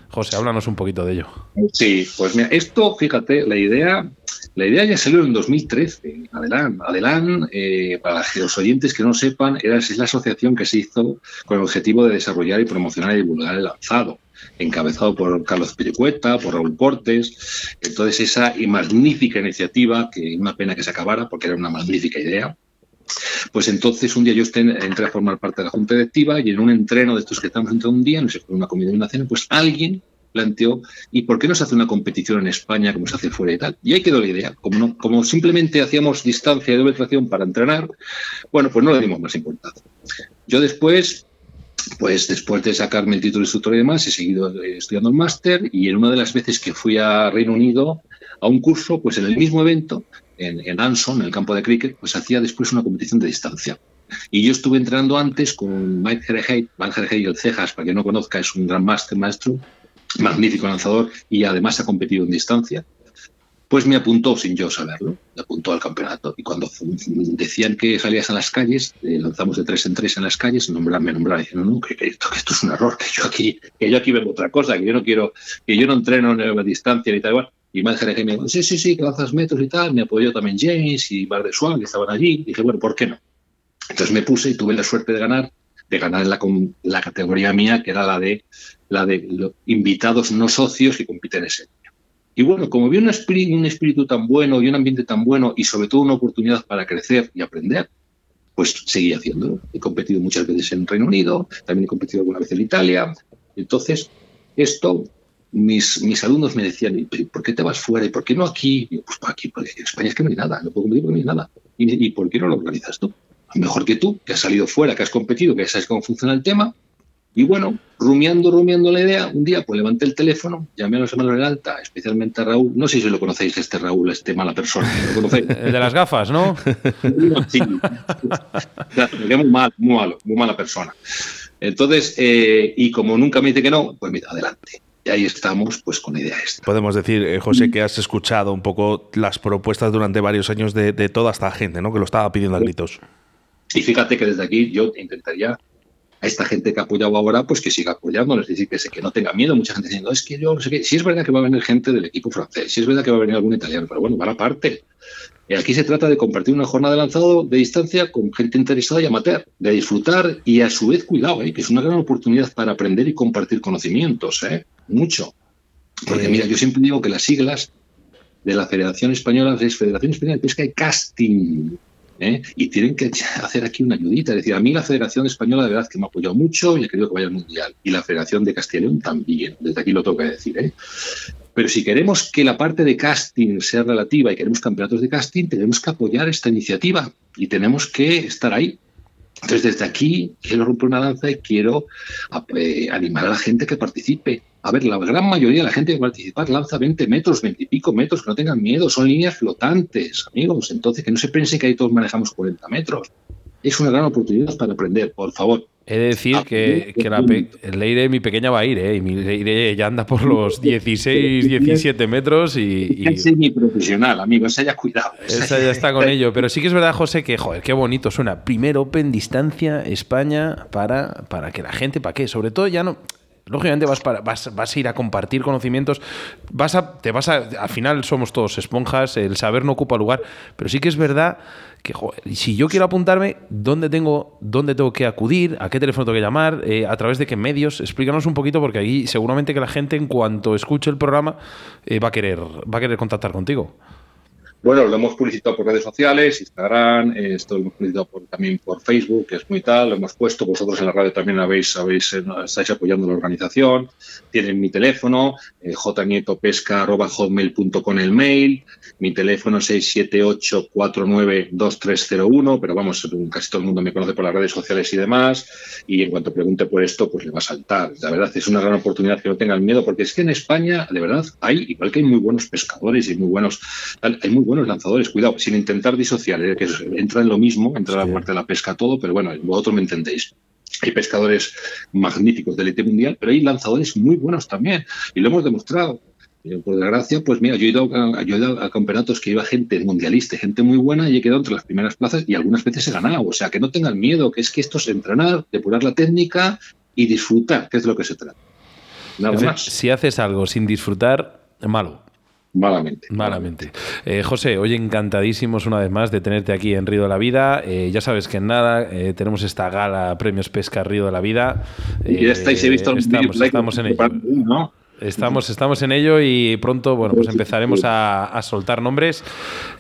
José, háblanos un poquito de ello. Sí, pues mira, esto, fíjate, la idea, la idea ya salió en 2013. Adelán, Adelán, eh, para los oyentes que no sepan, era, es la asociación que se hizo con el objetivo de desarrollar y promocionar y divulgar el lanzado encabezado por Carlos Piricueta, por Raúl Portes. Entonces, esa magnífica iniciativa, que una pena que se acabara porque era una magnífica idea, pues entonces un día yo entré a formar parte de la junta directiva y en un entreno de estos que estamos entre un día, no sé, una comida y una cena, pues alguien planteó, ¿y por qué no se hace una competición en España como se hace fuera y tal? Y ahí quedó la idea. Como, como simplemente hacíamos distancia y doble tracción para entrenar, bueno, pues no le dimos más importancia. Yo después, pues después de sacarme el título de instructor y demás, he seguido eh, estudiando el máster y en una de las veces que fui a Reino Unido a un curso, pues en el mismo evento en, Anson, en el campo de cricket, pues hacía después una competición de distancia. Y yo estuve entrenando antes con Mike Jerehey, Mike y el Cejas, para quien no conozca, es un gran máster maestro, magnífico lanzador y además ha competido en distancia. Pues me apuntó sin yo saberlo, me apuntó al campeonato. Y cuando decían que salías a las calles, eh, lanzamos de tres en tres en las calles, nombraban, me nombraban diciendo, no, que, esto, que, esto, es un error, que yo aquí, que yo aquí vengo otra cosa, que yo no quiero, que yo no entreno en la distancia ni tal. Y más me dijo, sí, sí, sí, que lanzas metros y tal. Me apoyó también James y Bar de Swan, que estaban allí. dije, bueno, ¿por qué no? Entonces me puse y tuve la suerte de ganar, de ganar en la, la categoría mía, que era la de, la de los invitados no socios que compiten ese año. Y bueno, como vi un espíritu, un espíritu tan bueno y un ambiente tan bueno y sobre todo una oportunidad para crecer y aprender, pues seguí haciéndolo. He competido muchas veces en Reino Unido, también he competido alguna vez en Italia. Entonces, esto mis, mis alumnos me decían, ¿por qué te vas fuera? ¿Y por qué no aquí? Y yo, pues aquí, porque en España es que no hay nada, no puedo competir porque no hay nada. ¿Y, por qué no lo organizas tú? Mejor que tú, que has salido fuera, que has competido, que sabes cómo funciona el tema. Y bueno, rumiando, rumiando la idea, un día pues levanté el teléfono, llamé a los hermanos de Alta, especialmente a Raúl. No sé si lo conocéis, este Raúl, este mala persona. el de las gafas, ¿no? sí. muy mal, muy malo, muy mala persona. Entonces, eh, y como nunca me dice que no, pues mira, adelante. Y ahí estamos, pues con idea esta. Podemos decir, eh, José, que has escuchado un poco las propuestas durante varios años de, toda esta gente, ¿no? Que lo estaba pidiendo a gritos. Y fíjate que desde aquí yo intentaría a esta gente que ha apoyado ahora, pues que siga apoyándoles, es decir, que, se, que no tenga miedo. Mucha gente diciendo, es que yo no sé qué. Si es verdad que va a venir gente del equipo francés, si es verdad que va a venir algún italiano, pero bueno, va aparte. Aquí se trata de compartir una jornada de lanzado de distancia con gente interesada y amateur, de disfrutar y a su vez, cuidado, ¿eh? que es una gran oportunidad para aprender y compartir conocimientos, ¿eh? mucho. Porque mira, yo siempre digo que las siglas de la Federación Española es Federación Española de Pesca y Casting. ¿Eh? y tienen que hacer aquí una ayudita. Es decir, a mí la Federación Española de verdad que me ha apoyado mucho y he querido que vaya al Mundial. Y la Federación de Castilla León también. Desde aquí lo que decir. ¿eh? Pero si queremos que la parte de casting sea relativa y queremos campeonatos de casting, tenemos que apoyar esta iniciativa y tenemos que estar ahí. Entonces, desde aquí quiero romper una lanza y quiero eh, animar a la gente que participe. A ver, la gran mayoría de la gente que participa lanza 20 metros, 20 y pico metros, que no tengan miedo, son líneas flotantes, amigos. Entonces, que no se piensen que ahí todos manejamos 40 metros. Es una gran oportunidad para aprender, por favor. He de decir ah, que, que la el Leire, mi pequeña, va a ir, ¿eh? Y mi Leire ya anda por los 16, 17 metros y. Es mi profesional, amigo, esa ya cuidado. Esa, ya está con ello. Pero sí que es verdad, José, que, joder, qué bonito suena. Primer Open Distancia España para, para que la gente, ¿para qué? Sobre todo ya no lógicamente vas, para, vas, vas, a ir a compartir conocimientos, vas a, te vas a, al final somos todos esponjas, el saber no ocupa lugar, pero sí que es verdad que si yo quiero apuntarme, ¿dónde tengo, ¿dónde tengo que acudir? ¿A qué teléfono tengo que llamar? Eh, ¿A través de qué medios? Explícanos un poquito porque ahí seguramente que la gente en cuanto escuche el programa eh, va, a querer, va a querer contactar contigo. Bueno, lo hemos publicitado por redes sociales, Instagram, eh, esto lo hemos publicitado también por Facebook, que es muy tal, lo hemos puesto, vosotros en la radio también habéis, habéis eh, estáis apoyando la organización, tienen mi teléfono, eh, jnietopesca.hotmail.com el mail, mi teléfono 678-492301, pero vamos, casi todo el mundo me conoce por las redes sociales y demás, y en cuanto pregunte por esto, pues le va a saltar. La verdad es una gran oportunidad que no tengan miedo, porque es que en España, de verdad, hay, igual que hay muy buenos pescadores y muy buenos, hay muy buenos lanzadores, cuidado, sin intentar disociar, ¿eh? que entra en lo mismo, entra la parte de la pesca todo, pero bueno, vosotros me entendéis. Hay pescadores magníficos del élite mundial, pero hay lanzadores muy buenos también, y lo hemos demostrado. Por desgracia, pues mira, yo he, ido a, yo he ido a campeonatos que iba gente mundialista, gente muy buena, y he quedado entre las primeras plazas y algunas veces he ganado. O sea, que no tengan miedo, que es que esto es entrenar, depurar la técnica y disfrutar, que es de lo que se trata. Nada más. Si haces algo sin disfrutar, malo. Malamente. Malamente. Eh, José, hoy encantadísimos una vez más de tenerte aquí en Río de la Vida. Eh, ya sabes que en nada eh, tenemos esta gala Premios Pesca Río de la Vida. y ya estáis, he visto estamos, estamos en ello. Estamos, estamos en ello y pronto bueno, pues empezaremos a, soltar nombres.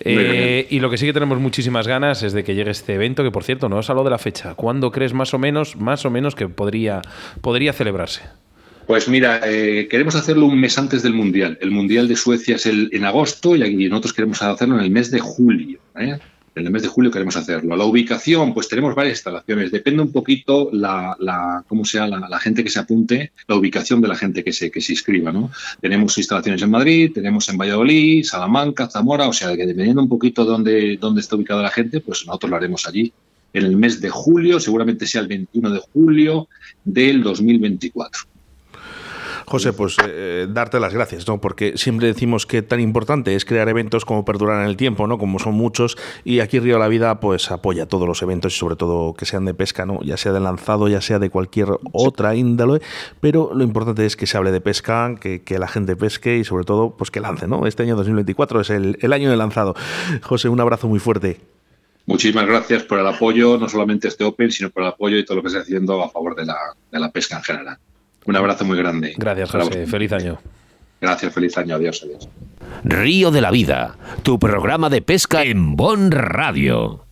y lo que sí que tenemos muchísimas ganas es de que llegue este evento, que por cierto, no os hablado de la fecha. ¿Cuándo crees más o menos, más o menos que podría, podría celebrarse? Pues mira, eh, queremos hacerlo un mes antes del Mundial. El Mundial de Suecia es el, en agosto y aquí nosotros queremos hacerlo en el mes de julio. ¿eh? En el mes de julio queremos hacerlo. La ubicación, pues tenemos varias instalaciones. Depende un poquito la, la cómo sea la, gente que se apunte, la ubicación de la gente que se, que se inscriba. ¿no? Tenemos instalaciones en Madrid, tenemos en Valladolid, Salamanca, Zamora, o sea que dependiendo un poquito de dónde, dónde está ubicada la gente, pues nosotros lo haremos allí en el mes de julio, seguramente sea el 21 de julio del 2024. José, pues eh, eh, darte las gracias, ¿no? Porque siempre decimos que tan importante es crear eventos como perdurar en el tiempo, ¿no? Como son muchos, y aquí Río de la Vida pues apoya todos los eventos y sobre todo que sean de pesca, ¿no? Ya sea de lanzado, ya sea de cualquier otra índole, pero lo importante es que se hable de pesca, que, la gente pesque y sobre todo pues que lance, ¿no? Este año 2024 es el, año de lanzado. José, un abrazo muy fuerte. Muchísimas gracias por el apoyo, no solamente este Open, sino por el apoyo y todo lo que está haciendo a favor de la pesca en general. Un abrazo muy grande. Gracias, José. Feliz año. Gracias, feliz año. Adiós, adiós. Río de la Vida, tu programa de pesca en Bon Radio.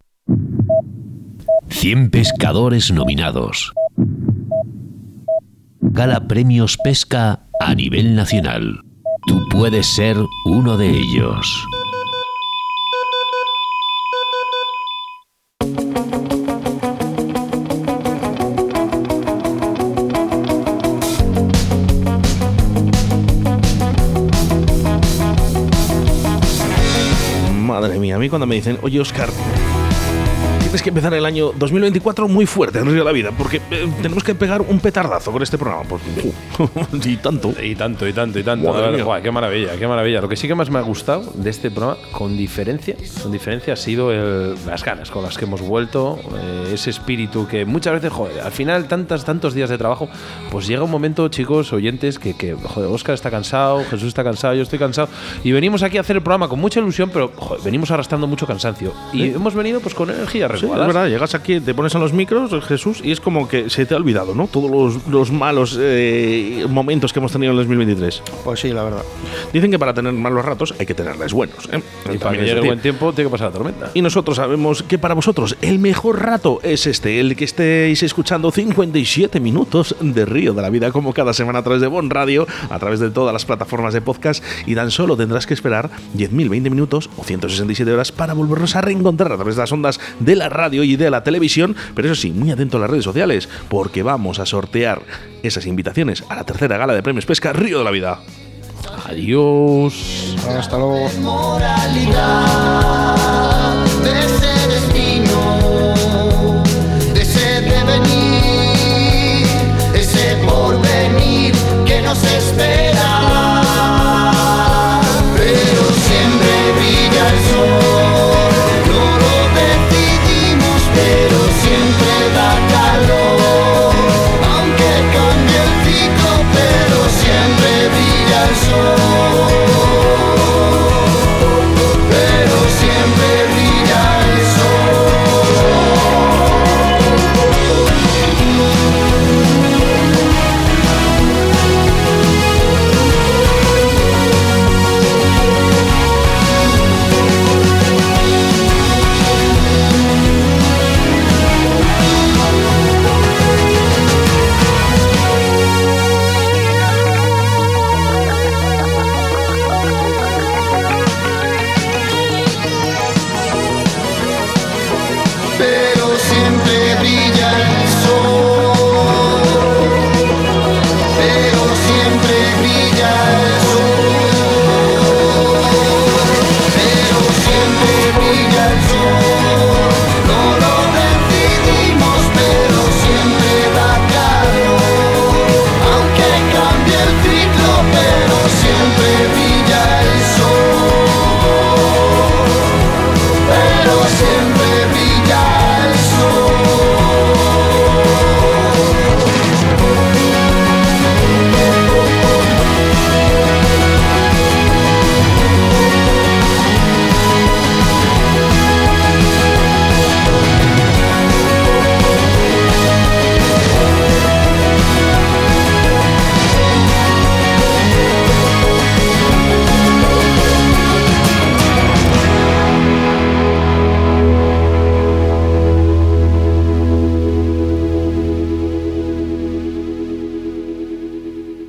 100 pescadores nominados. Gala Premios Pesca a nivel nacional. Tú puedes ser uno de ellos. A mí cuando me dicen, oye Oscar, ¿qué es que empezar el año 2024 muy fuerte en Río de la Vida, porque eh, tenemos que pegar un petardazo con este programa. Pues, y tanto. Y tanto, y tanto, y tanto. qué maravilla, qué maravilla. Lo que sí que más me ha gustado de este programa, con diferencia, con diferencia, ha sido las ganas con las que hemos vuelto, eh, ese espíritu que muchas veces, joder, al final, tantos, tantos días de trabajo, pues llega un momento, chicos, oyentes, que, que joder, Oscar está cansado, Jesús está cansado, yo estoy cansado, y venimos aquí a hacer el programa con mucha ilusión, pero joder, venimos arrastrando mucho cansancio. Y hemos venido pues con energía Sí, es verdad, llegas aquí, te pones a los micros, Jesús, y es como que se te ha olvidado, ¿no? Todos los, malos eh, momentos que hemos tenido en el 2023. Pues sí, la verdad. Dicen que para tener malos ratos hay que tenerles buenos. ¿eh? Y para que llegue el buen tiempo tiene que pasar la tormenta. Y nosotros sabemos que para vosotros el mejor rato es este, el que estéis escuchando 57 minutos de Río de la Vida, como cada semana a través de Bon Radio, a través de todas las plataformas de podcast, y tan solo tendrás que esperar 10.000, 20 minutos o 167 horas para volvernos a reencontrar a través de las ondas de la radio y de la televisión, pero eso sí, muy atento a las redes sociales, porque vamos a sortear esas invitaciones a la tercera gala de premios Pesca Río de la Vida. Adiós. Hasta luego.